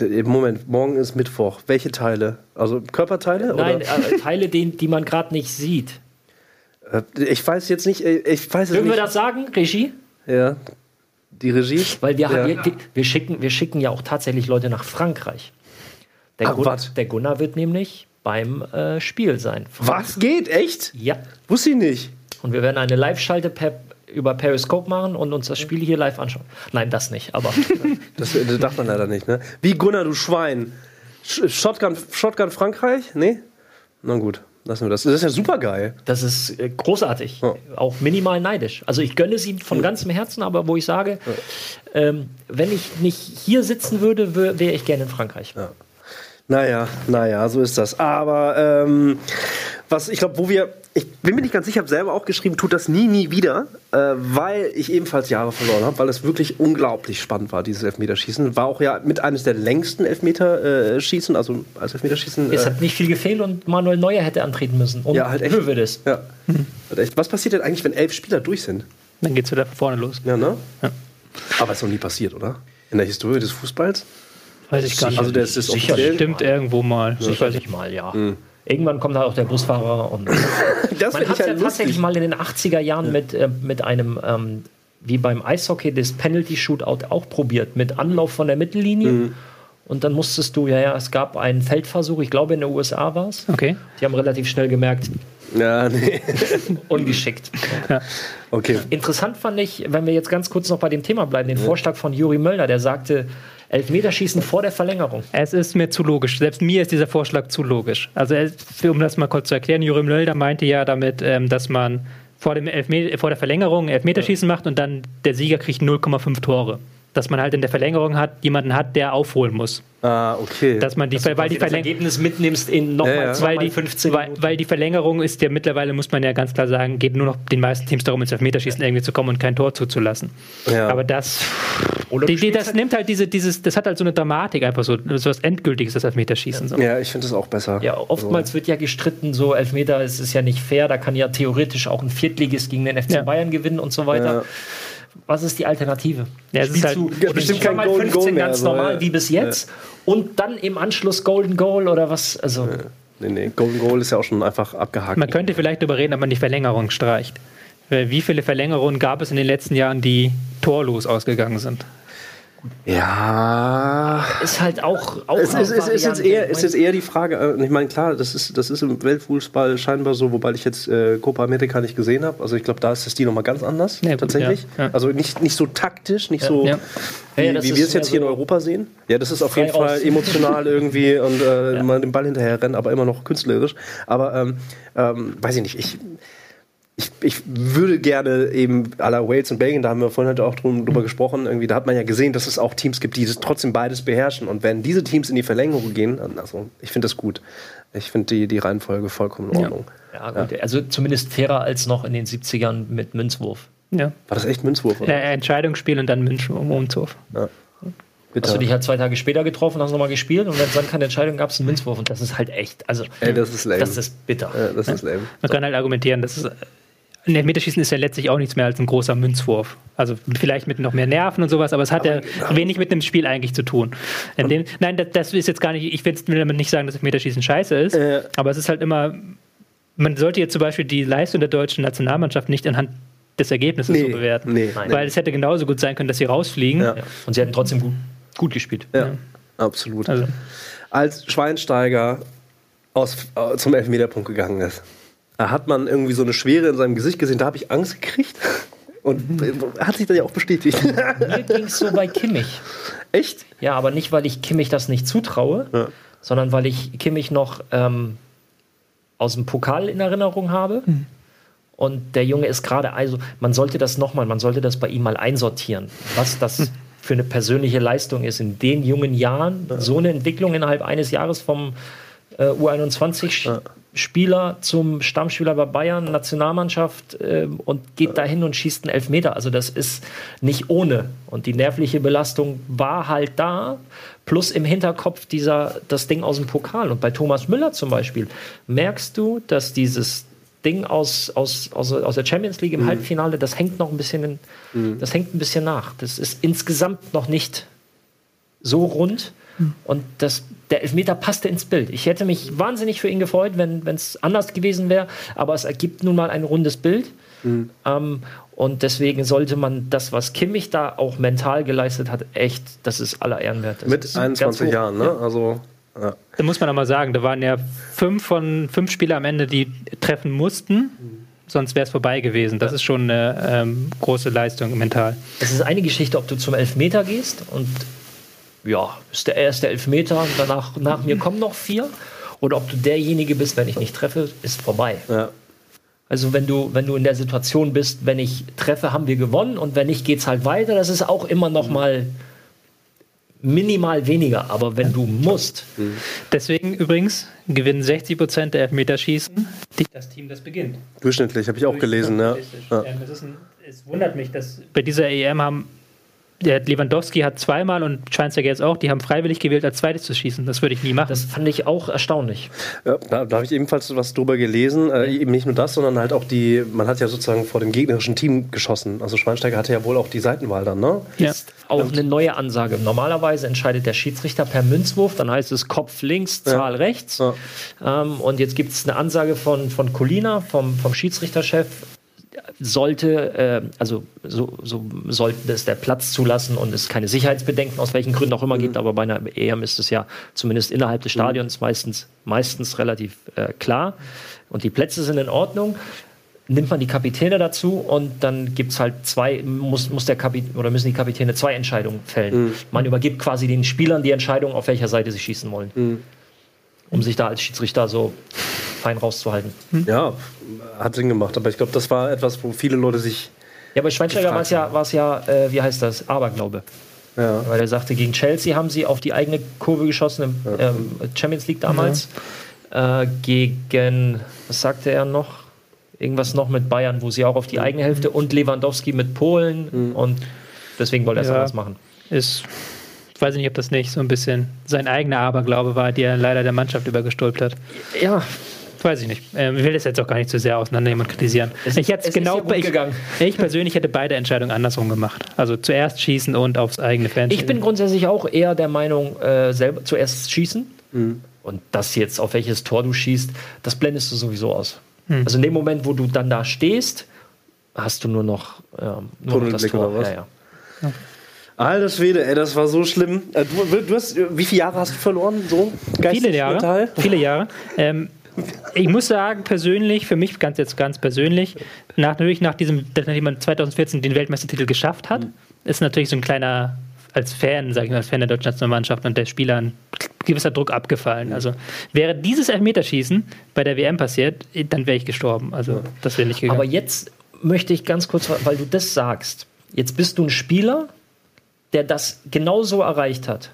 Der- Moment, morgen ist Mittwoch. Welche Teile? Also Körperteile? Nein, Oder? äh, Teile, die, die man gerade nicht sieht. Äh, Ich weiß jetzt nicht. äh, Ich weiß es Dürfen wir nicht. das sagen, Regie? Ja. Die Regie? Weil wir, ja. wir, wir, schicken, wir schicken ja auch tatsächlich Leute nach Frankreich. Der, Ach, Gun, der Gunnar wird nämlich beim äh, Spiel sein. Was geht? Echt? Ja. Wusste ich nicht. Und wir werden eine Live-Schalte per, über Periscope machen und uns das Spiel hier live anschauen. Nein, das nicht, aber Das, das darf man leider nicht, ne? Wie Gunnar, du Schwein. Sch Shotgun, Shotgun Frankreich? Nee? Na gut. lassen wir das. Das ist ja super geil. Das ist äh, großartig. Ja. Auch minimal neidisch. Also ich gönne ihm von ganzem Herzen, aber wo ich sage, ähm, wenn ich nicht hier sitzen würde, wär- wäre ich gerne in Frankreich. Naja, naja, so ist das. Aber ähm, was ich glaube, wo wir, ich bin mir nicht ganz sicher, ich habe selber auch geschrieben, tut das nie, nie wieder, äh, weil ich ebenfalls Jahre verloren habe, weil es wirklich unglaublich spannend war, dieses Elfmeterschießen. War auch ja mit eines der längsten Elfmeterschießen, also als Elfmeterschießen. Es äh, hat nicht viel gefehlt und Manuel Neuer hätte antreten müssen. Und Ja, halt echt. Hövedes. ja. Halt echt. Was passiert denn eigentlich, wenn elf Spieler durch sind? Dann geht's wieder von vorne los. Ja, ne? Ja. Aber ist noch nie passiert, oder? In der Historie des Fußballs? Weiß ich gar nicht. Also, das ist Sicher offiziell. Stimmt irgendwo mal. Sicherlich mal, ja. Irgendwann kommt da auch der Busfahrer und Das Man hat ja ja tatsächlich mal in den 80er Jahren mit, äh, mit einem, ähm, wie beim Eishockey, das Penalty-Shootout auch probiert, mit Anlauf von der Mittellinie. Mhm. Und dann musstest du, ja, ja, es gab einen Feldversuch, ich glaube in den USA war es. Okay. Die haben relativ schnell gemerkt, Ja, nee. ungeschickt. Okay. Interessant fand ich, wenn wir jetzt ganz kurz noch bei dem Thema bleiben, den Vorschlag von Juri Möllner, der sagte, Elfmeterschießen vor der Verlängerung. Es ist mir zu logisch. Selbst mir ist dieser Vorschlag zu logisch. Also, um das mal kurz zu erklären, Jorim Lölder meinte ja damit, ähm, dass man vor, dem Elfme vor der Verlängerung Elfmeterschießen macht und dann der Sieger kriegt 0,5 Tore. Dass man halt in der Verlängerung hat, jemanden hat, der aufholen muss. Ah, okay. Dass man die, weil die das Verlängerung. Ergebnis mitnimmst in nochmal Ja, ja. Weil die, 15 weil, Minuten. weil die Verlängerung ist ja mittlerweile, muss man ja ganz klar sagen, geht nur noch den meisten Teams darum, ins Elfmeterschießen irgendwie zu kommen und kein Tor zuzulassen. Ja. Aber das, Oder die, die, das halt- nimmt halt diese, dieses, das hat halt so eine Dramatik einfach so, so was Endgültiges, das Elfmeterschießen. So. ja, ich finde das auch besser. Ja, oftmals wird ja gestritten, so Elfmeter, es ist ja nicht fair, da kann ja theoretisch auch ein Viertligist gegen den FC Ja. Bayern gewinnen und so weiter. Ja. Was ist die Alternative? Ja, es ist halt- Ja, bestimmt kein Golden 15 Goal mehr, ganz normal ja. wie bis jetzt und dann im Anschluss Golden Goal oder was? Also Nee, nee, Golden Goal ist ja auch schon einfach abgehakt. Man könnte vielleicht darüber reden, ob man die Verlängerung streicht. Wie viele Verlängerungen gab es in den letzten Jahren, die torlos ausgegangen sind? Ja. ist halt auch, auch Es ist, es ist, jetzt eher, ist jetzt eher die Frage, äh, ich meine, klar, das ist, das ist im Weltfußball scheinbar so, wobei ich jetzt äh, Copa America nicht gesehen habe. Also ich glaube, da ist das Stil nochmal ganz anders, Ja, tatsächlich. ja, ja. Also nicht, nicht so taktisch, nicht so, wie, wie ist wir es jetzt hier in Europa sehen. Ja, das ist auf jeden Fall raus. emotional irgendwie und äh, mal den Ball hinterher rennen, aber immer noch künstlerisch. Aber ähm, ähm, weiß ich nicht, ich, ich, ich würde gerne eben à la Wales und Belgien, da haben wir vorhin halt auch drum, drüber gesprochen, irgendwie, da hat man ja gesehen, dass es auch Teams gibt, die das trotzdem beides beherrschen. Und wenn diese Teams in die Verlängerung gehen, also ich finde das gut. Ich finde die, die Reihenfolge vollkommen in Ordnung. Ja, gut, also zumindest fairer als noch in den 70ern mit Münzwurf. Ja. War das echt Münzwurf? Oder? Äh, Entscheidungsspiel und dann Umzug. Ja. Hast du dich halt zwei Tage später getroffen, hast nochmal gespielt und wenn es dann keine Entscheidung gab, es einen Münzwurf. Und das ist halt echt, also Ey, das ist lame. das ist bitter. ja, das ist lame. Man kann halt argumentieren, dass es, ein Elfmeterschießen ist ja letztlich auch nichts mehr als ein großer Münzwurf. Also vielleicht mit noch mehr Nerven und sowas, aber es hat ja wenig mit dem Spiel eigentlich zu tun. In dem, nein, das, das ist jetzt gar nicht, ich will damit nicht sagen, dass Elfmeterschießen scheiße ist, Äh. aber es ist halt immer, man sollte jetzt zum Beispiel die Leistung der deutschen Nationalmannschaft nicht anhand des Ergebnisses Nee, so bewerten. nee. Weil es hätte genauso gut sein können, dass sie rausfliegen. Ja. Ja. Und sie hätten trotzdem gut, gut gespielt. Ja, absolut. Also, Als Schweinsteiger aus, äh, zum Elfmeterpunkt gegangen ist, da hat man irgendwie so eine Schwere in seinem Gesicht gesehen, da habe ich Angst gekriegt. Und hat sich dann ja auch bestätigt. Mir ging es so bei Kimmich. Echt? Ja, aber nicht, weil ich Kimmich das nicht zutraue, Ja. sondern weil ich Kimmich noch ähm, aus dem Pokal in Erinnerung habe. Und der Junge ist gerade, also man sollte das nochmal, man sollte das bei ihm mal einsortieren, was das für eine persönliche Leistung ist, in den jungen Jahren so eine Entwicklung innerhalb eines Jahres vom äh, U21-Spieler zum Stammspieler bei Bayern, Nationalmannschaft ähm, und geht dahin und schießt einen Elfmeter. Also das ist nicht ohne. Und die nervliche Belastung war halt da, plus im Hinterkopf dieser, das Ding aus dem Pokal. Und bei Thomas Müller zum Beispiel merkst du, dass dieses Ding aus, aus, aus, aus der Champions League im Halbfinale, das hängt noch ein bisschen, in, das hängt ein bisschen nach. Das ist insgesamt noch nicht so rund. Und das, der Elfmeter passte ins Bild. Ich hätte mich wahnsinnig für ihn gefreut, wenn es anders gewesen wäre. Aber es ergibt nun mal ein rundes Bild. Ähm, und deswegen sollte man das, was Kimmich da auch mental geleistet hat, echt, das ist aller Ehren wert. Das Mit ist ganz 21 hoch. Jahren, ne? Ja. Also, ja. da muss man auch mal sagen, da waren ja fünf von fünf Spieler am Ende, die treffen mussten. Sonst wäre es vorbei gewesen. Das ist schon eine ähm, große Leistung mental. Es ist eine Geschichte, ob du zum Elfmeter gehst und ja, ist der erste Elfmeter und danach nach mir kommen noch vier. oder ob du derjenige bist, wenn ich nicht treffe, ist vorbei. Ja. Also wenn du, wenn du in der Situation bist, wenn ich treffe, haben wir gewonnen und wenn nicht, geht's halt weiter. Das ist auch immer noch mal minimal weniger. Aber wenn du musst, Deswegen übrigens gewinnen 60 Prozent der Elfmeterschießen die, das Team, das beginnt. Durchschnittlich, habe ich auch gelesen. Ja. Ja. Es, ist ein, es wundert mich, dass bei dieser EM haben der Lewandowski hat zweimal und Schweinsteiger jetzt auch, die haben freiwillig gewählt, als zweites zu schießen. Das würde ich nie machen. das fand ich auch erstaunlich. Ja, da, da habe ich ebenfalls was drüber gelesen. Äh, eben nicht nur das, sondern halt auch die, man hat ja sozusagen vor dem gegnerischen Team geschossen. Also Schweinsteiger hatte ja wohl auch die Seitenwahl dann, ne? ja. Auch eine neue Ansage. Normalerweise entscheidet der Schiedsrichter per Münzwurf, dann heißt es Kopf links, Zahl rechts. Ja. Ähm, und jetzt gibt es eine Ansage von, von Colina, vom, vom Schiedsrichterchef, sollte, äh, also so, so sollte es der Platz zulassen und es keine Sicherheitsbedenken aus welchen Gründen auch immer gibt, aber bei einer EM ist es ja zumindest innerhalb des Stadions meistens, meistens relativ äh, klar. Und die Plätze sind in Ordnung. Nimmt man die Kapitäne dazu und dann gibt es halt zwei, muss, muss der Kapitän oder müssen die Kapitäne zwei Entscheidungen fällen. Man übergibt quasi den Spielern die Entscheidung, auf welcher Seite sie schießen wollen. Um sich da als Schiedsrichter so fein rauszuhalten. Ja, hat Sinn gemacht. Aber ich glaube, das war etwas, wo viele Leute sich. Ja, bei Schweinsteiger war es ja, war's ja äh, wie heißt das, Aberglaube. Ja. Weil er sagte, gegen Chelsea haben sie auf die eigene Kurve geschossen im ähm, Champions League damals. Äh, gegen, was sagte er noch? Irgendwas noch mit Bayern, wo sie auch auf die eigene Hälfte und Lewandowski mit Polen und deswegen wollte er es Ja. anders machen. ist, ich weiß nicht, ob das nicht so ein bisschen sein eigener Aberglaube war, der leider der Mannschaft übergestülpt hat. Ja, Weiß ich nicht. Ähm, ich will das jetzt auch gar nicht zu sehr auseinandernehmen und kritisieren. Es- ich es ist genau, ja gut ich, gegangen. ich persönlich hätte beide Entscheidungen andersrum gemacht. Also zuerst schießen und aufs eigene Fan. ich bin grundsätzlich auch eher der Meinung, äh, selber zuerst schießen. Und das jetzt, auf welches Tor du schießt, das blendest du sowieso aus. Also in dem Moment, wo du dann da stehst, hast du nur noch, ähm, nur noch das Tor. oder was? Ja, ja. Alter Schwede, ey, das war so schlimm. Äh, Du, du hast, wie viele Jahre hast du verloren? So? viele Jahre. Viele Jahre. Ähm, ich muss sagen, persönlich, für mich ganz jetzt ganz persönlich, nach, natürlich nach diesem, nachdem man 2014 den Weltmeistertitel geschafft hat, ist natürlich so ein kleiner, als Fan, sage ich mal, als Fan der deutschen Nationalmannschaft und der Spieler ein gewisser Druck abgefallen. Also wäre dieses Elfmeterschießen bei der WM passiert, dann wäre ich gestorben. Also das wäre nicht gegangen. Aber jetzt möchte ich ganz kurz, weil du das sagst, jetzt bist du ein Spieler, der das genauso erreicht hat.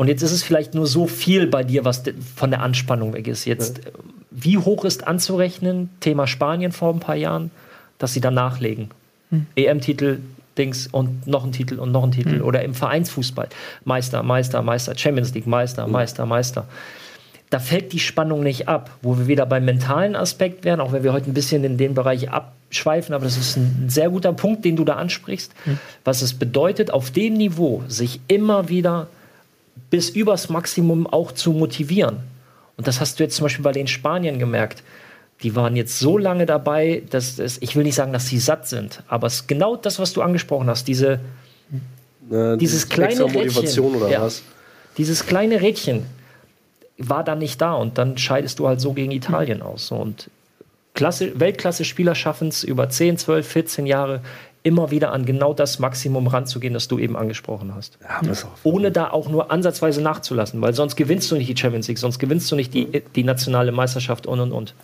Und jetzt ist es vielleicht nur so viel bei dir, was von der Anspannung weg ist. Jetzt, äh, wie hoch ist anzurechnen, Thema Spanien vor ein paar Jahren, dass sie dann nachlegen? EM-Titel, Dings und noch ein Titel und noch ein Titel. Oder im Vereinsfußball. Meister, Meister, Meister, Champions League, Meister, Meister, Meister da fällt die Spannung nicht ab, wo wir wieder beim mentalen Aspekt wären, auch wenn wir heute ein bisschen in den Bereich abschweifen, aber das ist ein sehr guter Punkt, den du da ansprichst, was es bedeutet, auf dem Niveau sich immer wieder bis übers Maximum auch zu motivieren. Und das hast du jetzt zum Beispiel bei den Spaniern gemerkt. Die waren jetzt so lange dabei, dass es, ich will nicht sagen, dass sie satt sind, aber es ist genau das, was du angesprochen hast, diese, Äh, dieses kleine Motivation Rädchen, oder ja. was? Dieses kleine Rädchen war dann nicht da und dann scheidest du halt so gegen Italien aus. So. Und Klasse, Weltklasse-Spieler schaffen es über 10, 12, 14 Jahre immer wieder an genau das Maximum ranzugehen, das du eben angesprochen hast. Ja, pass auf. Ohne da auch nur ansatzweise nachzulassen, weil sonst gewinnst du nicht die Champions League, sonst gewinnst du nicht die, die nationale Meisterschaft und und und.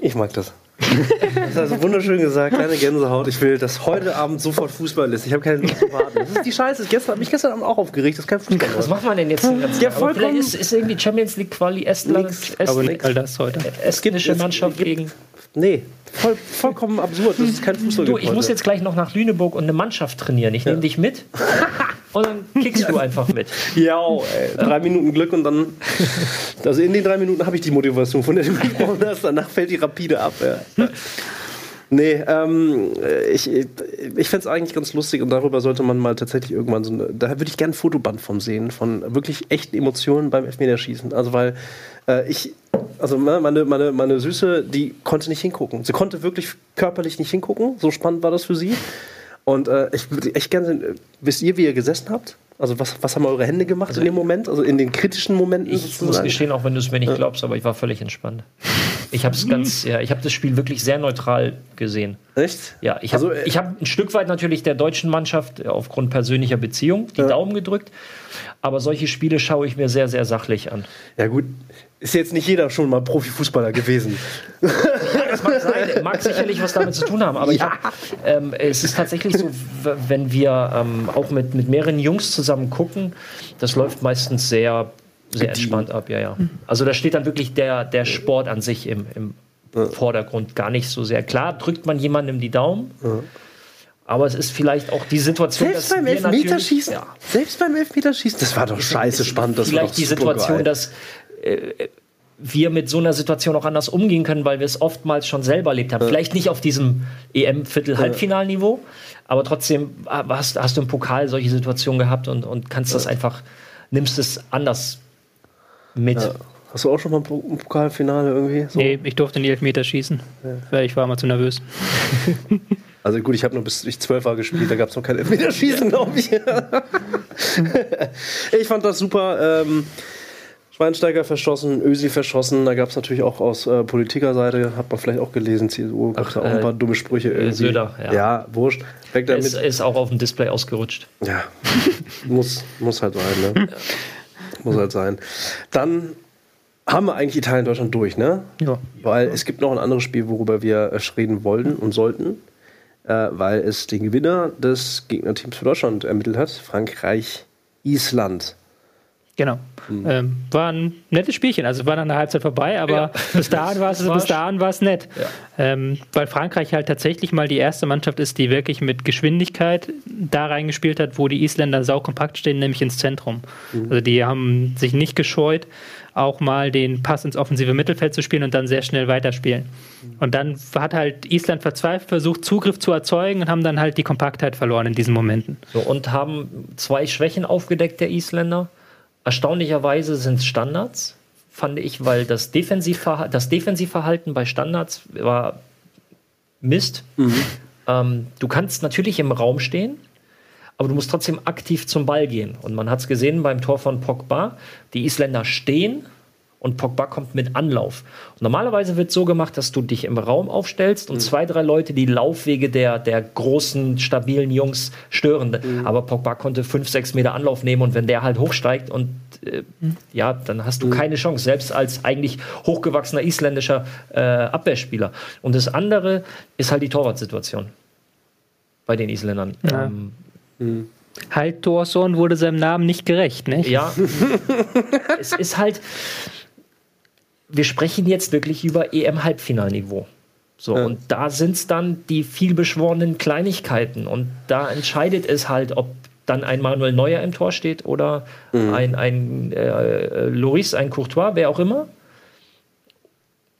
Ich mag das. Das hast du wunderschön gesagt, kleine Gänsehaut. Ich will, dass heute Abend sofort Fußball ist. Ich habe keine Lust zu warten. Das ist die Scheiße. Ich gestern, hab mich gestern Abend auch aufgeregt, dass kein Fußball Was ist. macht man denn jetzt? den ganzen Ja, vollkommen. vielleicht Ist, ist irgendwie Champions League Quali Estland, Nix, Est, aber nicht all das heute. estnische es Mannschaft gibt- gegen. Nee, voll, vollkommen absurd. Das ist kein Fußball. Du, ich muss jetzt gleich noch nach Lüneburg und eine Mannschaft trainieren. Ich nehme dich mit und dann kickst du einfach mit. Ja, ey, drei Minuten Glück und dann. Also in den drei Minuten habe ich die Motivation, von der du gesprochen hast. Danach fällt die rapide ab. Ja. Nee, ähm, ich, ich fände es eigentlich ganz lustig und darüber sollte man mal tatsächlich irgendwann so eine, da würde ich gerne ein Fotoband vom sehen, von wirklich echten Emotionen beim Elfmeterschießen. Also weil äh, ich, also ne, meine, meine, meine Süße, die konnte nicht hingucken. Sie konnte wirklich körperlich nicht hingucken, so spannend war das für sie. Und äh, ich würde echt gerne, wisst ihr, wie ihr gesessen habt? Also was, was haben eure Hände gemacht in dem Moment? Also in den kritischen Momenten Ich muss sozusagen? gestehen, auch wenn du es mir nicht glaubst, aber ich war völlig entspannt. Ich habe es ganz, ja, ich habe das Spiel wirklich sehr neutral gesehen. Echt? Ja, ich habe Also, äh, ich hab ein Stück weit natürlich der deutschen Mannschaft äh, aufgrund persönlicher Beziehung die Daumen gedrückt. Aber solche Spiele schaue ich mir sehr, sehr sachlich an. Ja, gut. Ist jetzt nicht jeder schon mal Profifußballer gewesen. Das mag sein, mag sicherlich was damit zu tun haben, aber ich hab, ähm, es ist tatsächlich so, wenn wir ähm, auch mit, mit mehreren Jungs zusammen gucken, das läuft meistens sehr, sehr entspannt ab, ja, ja. Also da steht dann wirklich der, der Sport an sich im, im Vordergrund gar nicht so sehr. Klar drückt man jemandem die Daumen, aber es ist vielleicht auch die Situation, Selbst beim wir natürlich- Elfmeterschießen? Ja, Selbst beim Elfmeterschießen? Das war doch scheiße spannend. Das vielleicht die. Situation, dass äh, wir mit so einer Situation auch anders umgehen können, weil wir es oftmals schon selber erlebt haben. Vielleicht nicht auf diesem EM-Viertel-Halbfinalniveau, aber trotzdem ah, hast, hast du im Pokal solche Situationen gehabt und, und kannst das einfach, nimmst es anders mit. Ja. Hast du auch schon mal ein Po- ein Pokalfinale irgendwie? So? Nee, ich durfte nie Elfmeter schießen, weil ich war immer zu nervös. Also gut, ich habe nur bis ich zwölf war gespielt, da gab es noch kein Elfmeterschießen, glaube ich. ich fand das super. Ähm, Schweinsteiger verschossen, Ösi verschossen. Da gab es natürlich auch aus äh, Politikerseite, hat man vielleicht auch gelesen, CSU, gab es da auch ein äh, paar dumme Sprüche irgendwie. Söder, ja. ja. wurscht. Weg damit. Ist, ist auch auf dem Display ausgerutscht. Ja, muss, muss halt sein, ne? Muss halt sein. Dann haben wir eigentlich Italien Deutschland durch, ne? Ja. Weil es gibt noch ein anderes Spiel, worüber wir äh, reden wollten und sollten, äh, weil es den Gewinner des Gegnerteams für Deutschland ermittelt hat, Frankreich, Island. Genau. Ähm, war ein nettes Spielchen. Also war nach einer Halbzeit vorbei, aber Ja. bis dahin war es Das war bis dahin war es nett. Ja. Ähm, weil Frankreich halt tatsächlich mal die erste Mannschaft ist, die wirklich mit Geschwindigkeit da reingespielt hat, wo die Isländer saukompakt stehen, nämlich ins Zentrum. Also die haben sich nicht gescheut, auch mal den Pass ins offensive Mittelfeld zu spielen und dann sehr schnell weiterspielen. Und dann hat halt Island verzweifelt versucht, Zugriff zu erzeugen und haben dann halt die Kompaktheit verloren in diesen Momenten. So, und haben zwei Schwächen aufgedeckt, der Isländer. Erstaunlicherweise sind es Standards, fand ich, weil das, Defensivverha das Defensivverhalten bei Standards war Mist. Ähm, du kannst natürlich im Raum stehen, aber du musst trotzdem aktiv zum Ball gehen. Und man hat es gesehen beim Tor von Pogba. Die Isländer stehen und Pogba kommt mit Anlauf. Und normalerweise wird so gemacht, dass du dich im Raum aufstellst und zwei, drei Leute die Laufwege der, der großen, stabilen Jungs stören. Aber Pogba konnte fünf, sechs Meter Anlauf nehmen und wenn der halt hochsteigt und äh, ja, dann hast du keine Chance, selbst als eigentlich hochgewachsener isländischer äh, Abwehrspieler. Und das andere ist halt die Torwartsituation bei den Isländern. Ja. Ähm, Halt Thorson wurde seinem Namen nicht gerecht, nicht? ja, es ist halt, wir sprechen jetzt wirklich über EM-Halbfinalniveau. So, und da sind es dann die vielbeschworenen Kleinigkeiten. Und da entscheidet es halt, ob dann ein Manuel Neuer im Tor steht oder ein, ein äh, Loris, ein Courtois, wer auch immer.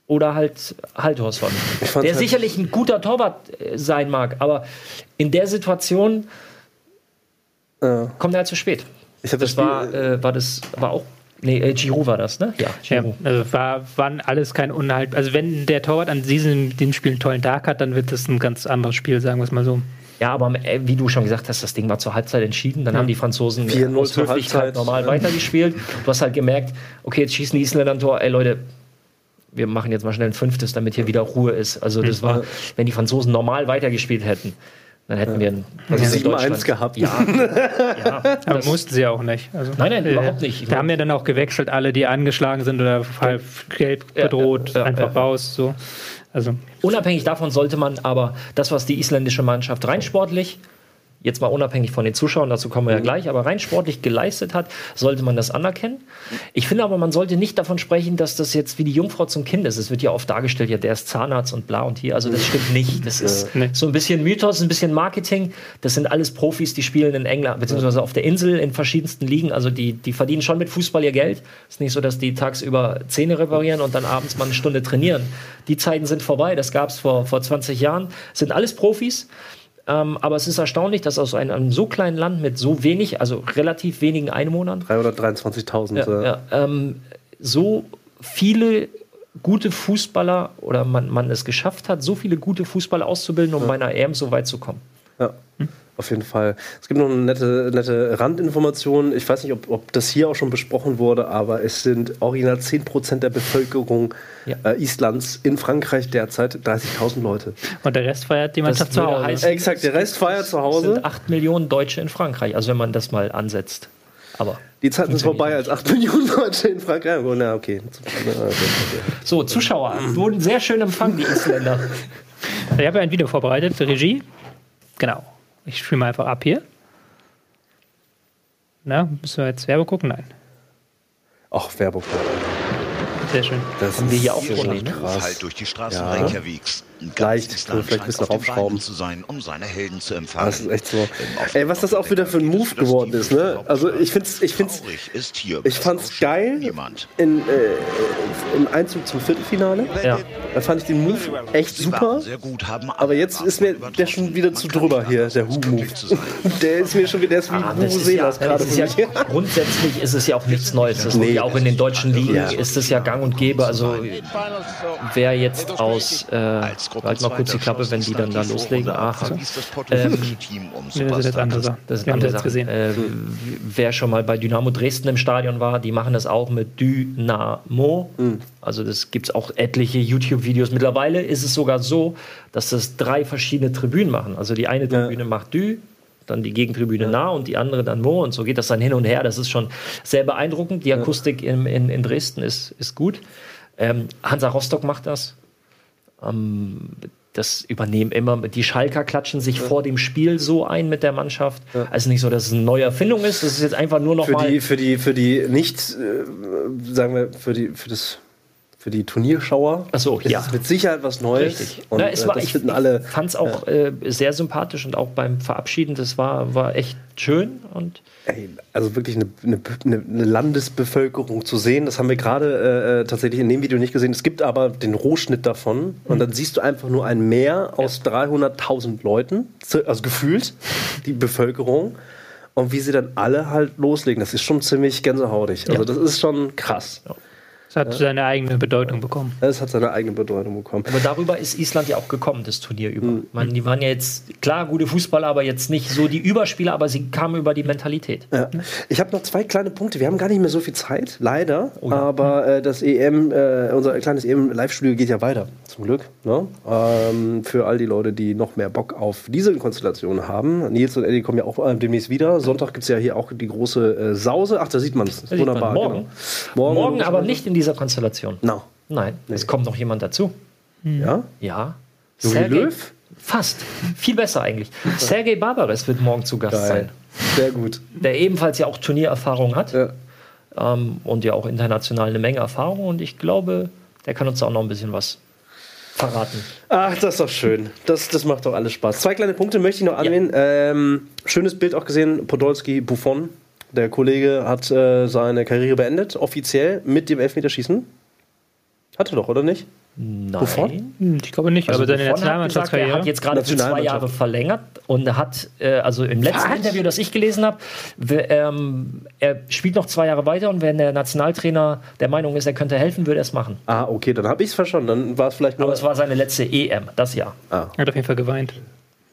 Oder halt Halthorson. fand's Der halt- sicherlich ein guter Torwart äh, sein mag, aber in der Situation Äh, kommt er halt zu spät. ich hab Das Spiel- war, äh, war das, war auch. Nee, äh, Giroud war das, ne? Ja, Ja, Giroud. also war, waren alles kein Unhalt. Also wenn der Torwart an diesem dem Spiel einen tollen Tag hat, dann wird das ein ganz anderes Spiel, sagen wir es mal so. Ja, aber äh, wie du schon gesagt hast, das Ding war zur Halbzeit entschieden. Dann haben die Franzosen 4-0 aus zur Höflichkeit Halbzeit. normal weitergespielt. Du hast halt gemerkt, okay, jetzt schießen die Isländer ein Tor. Ey Leute, wir machen jetzt mal schnell ein fünftes, damit hier wieder Ruhe ist. Also das war, wenn die Franzosen normal weitergespielt hätten, dann hätten wir ein Also ja, 7-1 Deutschland- gehabt. Ja, ja Aber das- mussten sie auch nicht. Also, Nein, nein, überhaupt nicht. Da haben ja dann auch gewechselt, alle, die angeschlagen sind oder halb gelb Ja, bedroht, ja, ja, einfach ja. raus. So. Also Unabhängig davon sollte man aber das, was die isländische Mannschaft rein sportlich, jetzt mal unabhängig von den Zuschauern, dazu kommen wir Mhm. ja gleich, aber rein sportlich geleistet hat, sollte man das anerkennen. Ich finde aber, man sollte nicht davon sprechen, dass das jetzt wie die Jungfrau zum Kind ist. Es wird ja oft dargestellt, ja, der ist Zahnarzt und bla und hier. Also das stimmt nicht. Das ist so ein bisschen Mythos, ein bisschen Marketing. Das sind alles Profis, die spielen in England, beziehungsweise auf der Insel in verschiedensten Ligen. Also die, die verdienen schon mit Fußball ihr Geld. Es ist nicht so, dass die tagsüber Zähne reparieren und dann abends mal eine Stunde trainieren. Die Zeiten sind vorbei. Das gab es vor, vor 20 Jahren. Es sind alles Profis. Ähm, aber es ist erstaunlich, dass aus einem, einem so kleinen Land mit so wenig, also relativ wenigen Einwohnern, 323.000. ja, äh, ja, ähm, so viele gute Fußballer oder man, man es geschafft hat, so viele gute Fußballer auszubilden, um bei einer EM so weit zu kommen. ja. Auf jeden Fall. Es gibt noch eine nette, nette Randinformation. Ich weiß nicht, ob, ob das hier auch schon besprochen wurde, aber es sind original 10% der Bevölkerung Ja. äh, Islands in Frankreich derzeit 30.000 Leute. Und der Rest feiert die Mannschaft zu Hause. heißen, Exakt, der Rest feiert zu Hause. sind 8 Millionen Deutsche in Frankreich, also wenn man das mal ansetzt. Aber Die Zeit ist vorbei, als 8 Millionen Leute in Frankreich. Oh, na, okay. so, Zuschauer wurden sehr schön empfangen, die Isländer. Ich habe ja ein Video vorbereitet für Regie. Genau. Ich streame einfach ab hier. Na, müssen wir jetzt Werbung gucken? Nein. Ach, Werbung. Sehr schön. Das Haben wir hier auch schon ne? krass. halt durch die Straßen Ja. Reykjaviks. Leicht, vielleicht ein bisschen raufschrauben. Zu sein, um seine Helden zu empfangen. Das ist echt so. Ey, was das auch wieder für ein Move geworden ist, ne? Also ich find's, ich find's, ich fand's geil in, äh, im Einzug zum Viertelfinale. Ja. Da fand ich den Move echt super. Aber jetzt ist mir der schon wieder zu drüber hier, der Hu-Move. Der ist mir schon wieder, der ist wie Ah, Hu das ist ja, gerade das ist ja, grundsätzlich ist es ja auch nichts Neues. Das Nee. ja auch in den deutschen Ligen Ja. ist es ja gang und gäbe. Also wer jetzt aus, äh, Gruppe halt mal kurz die Klappe, wenn die dann da loslegen. Aha. um Nee, das ist jetzt andere Sache. Das ist Wir haben eine das andere jetzt Sache. gesehen. Äh, wer schon mal bei Dynamo Dresden im Stadion war, die machen das auch mit Dynamo. Also das gibt es auch etliche YouTube-Videos. Mittlerweile ist es sogar so, dass das drei verschiedene Tribünen machen. Also die eine Tribüne macht Dü, dann die Gegentribüne nah und die andere dann Mo. Und so geht das dann hin und her. Das ist schon sehr beeindruckend. Die Akustik in, in, in Dresden ist, ist gut. Ähm, Hansa Rostock macht das. Ähm, das übernehmen immer. Die Schalker klatschen sich vor dem Spiel so ein mit der Mannschaft. Also nicht so, dass es eine neue Erfindung ist. Das ist jetzt einfach nur noch Für mal. die, für die, für die nicht, äh, sagen wir, für die, für das, für die Turnierschauer. Ach so, ist ja. es mit Sicherheit was Neues. Richtig. Und Na, es äh, war, das ich fand es auch äh, sehr sympathisch und auch beim Verabschieden, das war, war echt schön. Und Ey, also wirklich eine, eine, eine Landesbevölkerung zu sehen, das haben wir gerade äh, tatsächlich in dem Video nicht gesehen. Es gibt aber den Rohschnitt davon und dann siehst du einfach nur ein Meer aus 300.000 Leuten, also gefühlt die Bevölkerung und wie sie dann alle halt loslegen. Das ist schon ziemlich gänsehautig. Also Ja. das ist schon krass. Es hat seine eigene Bedeutung bekommen. Es hat seine eigene Bedeutung bekommen. aber darüber ist Island ja auch gekommen, das Turnier über. Mhm. Meine, die waren ja jetzt, klar, gute Fußballer, aber jetzt nicht so die Überspieler, aber sie kamen über die Mentalität. Ja. Ich habe noch zwei kleine Punkte. Wir haben gar nicht mehr so viel Zeit, leider. Oh ja. Aber äh, das EM, äh, unser kleines EM-Live-Studio geht ja weiter, zum Glück. Ne? Ähm, für all die Leute, die noch mehr Bock auf diese Konstellation haben. Nils und Eddie kommen ja auch äh, demnächst wieder. Sonntag gibt es ja hier auch die große äh, Sause. Ach, da sieht man es. Sieht man Wunderbar. morgen. Genau. Morgen, Morgen, aber nicht in dieser Konstellation. No. Nein, es kommt noch jemand dazu. Ja? Ja. Jogi Sergej- Löw? Fast. Viel besser eigentlich. Sergej Barbares wird morgen zu Gast Geil. sein. Sehr gut. Der ebenfalls ja auch Turniererfahrung hat. Ja. ähm, und ja auch international eine Menge Erfahrung. Und ich glaube, der kann uns da auch noch ein bisschen was verraten. Ach, das ist doch schön. Das, das macht doch alles Spaß. Zwei kleine Punkte möchte ich noch anwählen. Ähm, schönes Bild auch gesehen, Podolski, Buffon. Der Kollege hat äh, seine Karriere beendet, offiziell mit dem Elfmeterschießen. Hatte doch, oder nicht? Nein. Buffon? Hm, Ich glaube nicht, Also aber seine hat er Nationalmannschaftskarriere. hat jetzt gerade für zwei. Jahre verlängert und hat, äh, also im letzten Was? Interview, das ich gelesen habe, ähm, er spielt noch zwei Jahre weiter und wenn der Nationaltrainer der Meinung ist, er könnte helfen, würde er es machen. Ah, okay, dann habe ich es verstanden. Dann war es vielleicht nur. Aber es war seine letzte EM, das Jahr. ah, Er hat auf jeden Fall geweint.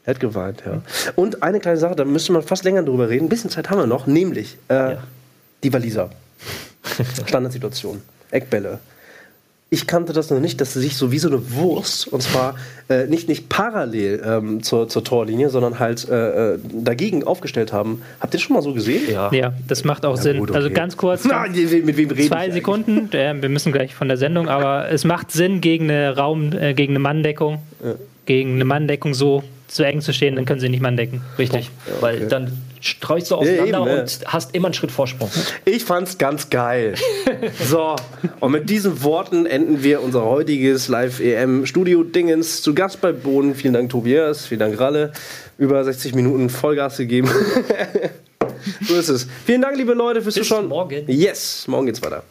Er hat geweint, ja. Und eine kleine Sache, da müsste man fast länger drüber reden. Ein bisschen Zeit haben wir noch, nämlich äh, Ja. die Waliser. Standardsituation. Eckbälle. Ich kannte das noch nicht, dass sie sich so wie so eine Wurst, und zwar äh, nicht, nicht parallel ähm, zur, zur Torlinie, sondern halt äh, äh, dagegen aufgestellt haben. Habt ihr das schon mal so gesehen? Ja. Ja, das macht auch Sinn. gut, Also okay. ganz kurz, Na, mit wem rede ich zwei? Sekunden. Äh, wir müssen gleich von der Sendung, aber es macht Sinn, gegen eine Raum, äh, gegen eine Manndeckung, gegen eine Manndeckung so zu eng zu stehen, dann können sie nicht Mann decken. Richtig. Weil dann streust du auseinander eben, ja. und hast immer einen Schritt Vorsprung. Ich fand's ganz geil. so, und mit diesen Worten enden wir unser heutiges Live-EM-Studio-Dingens zu Gast bei Boden. Vielen Dank, Tobias. Vielen Dank, Ralle. Über 60 Minuten Vollgas gegeben. so ist es. Vielen Dank, liebe Leute, fürs Bis Zuschauen. morgen. Yes, morgen geht's weiter.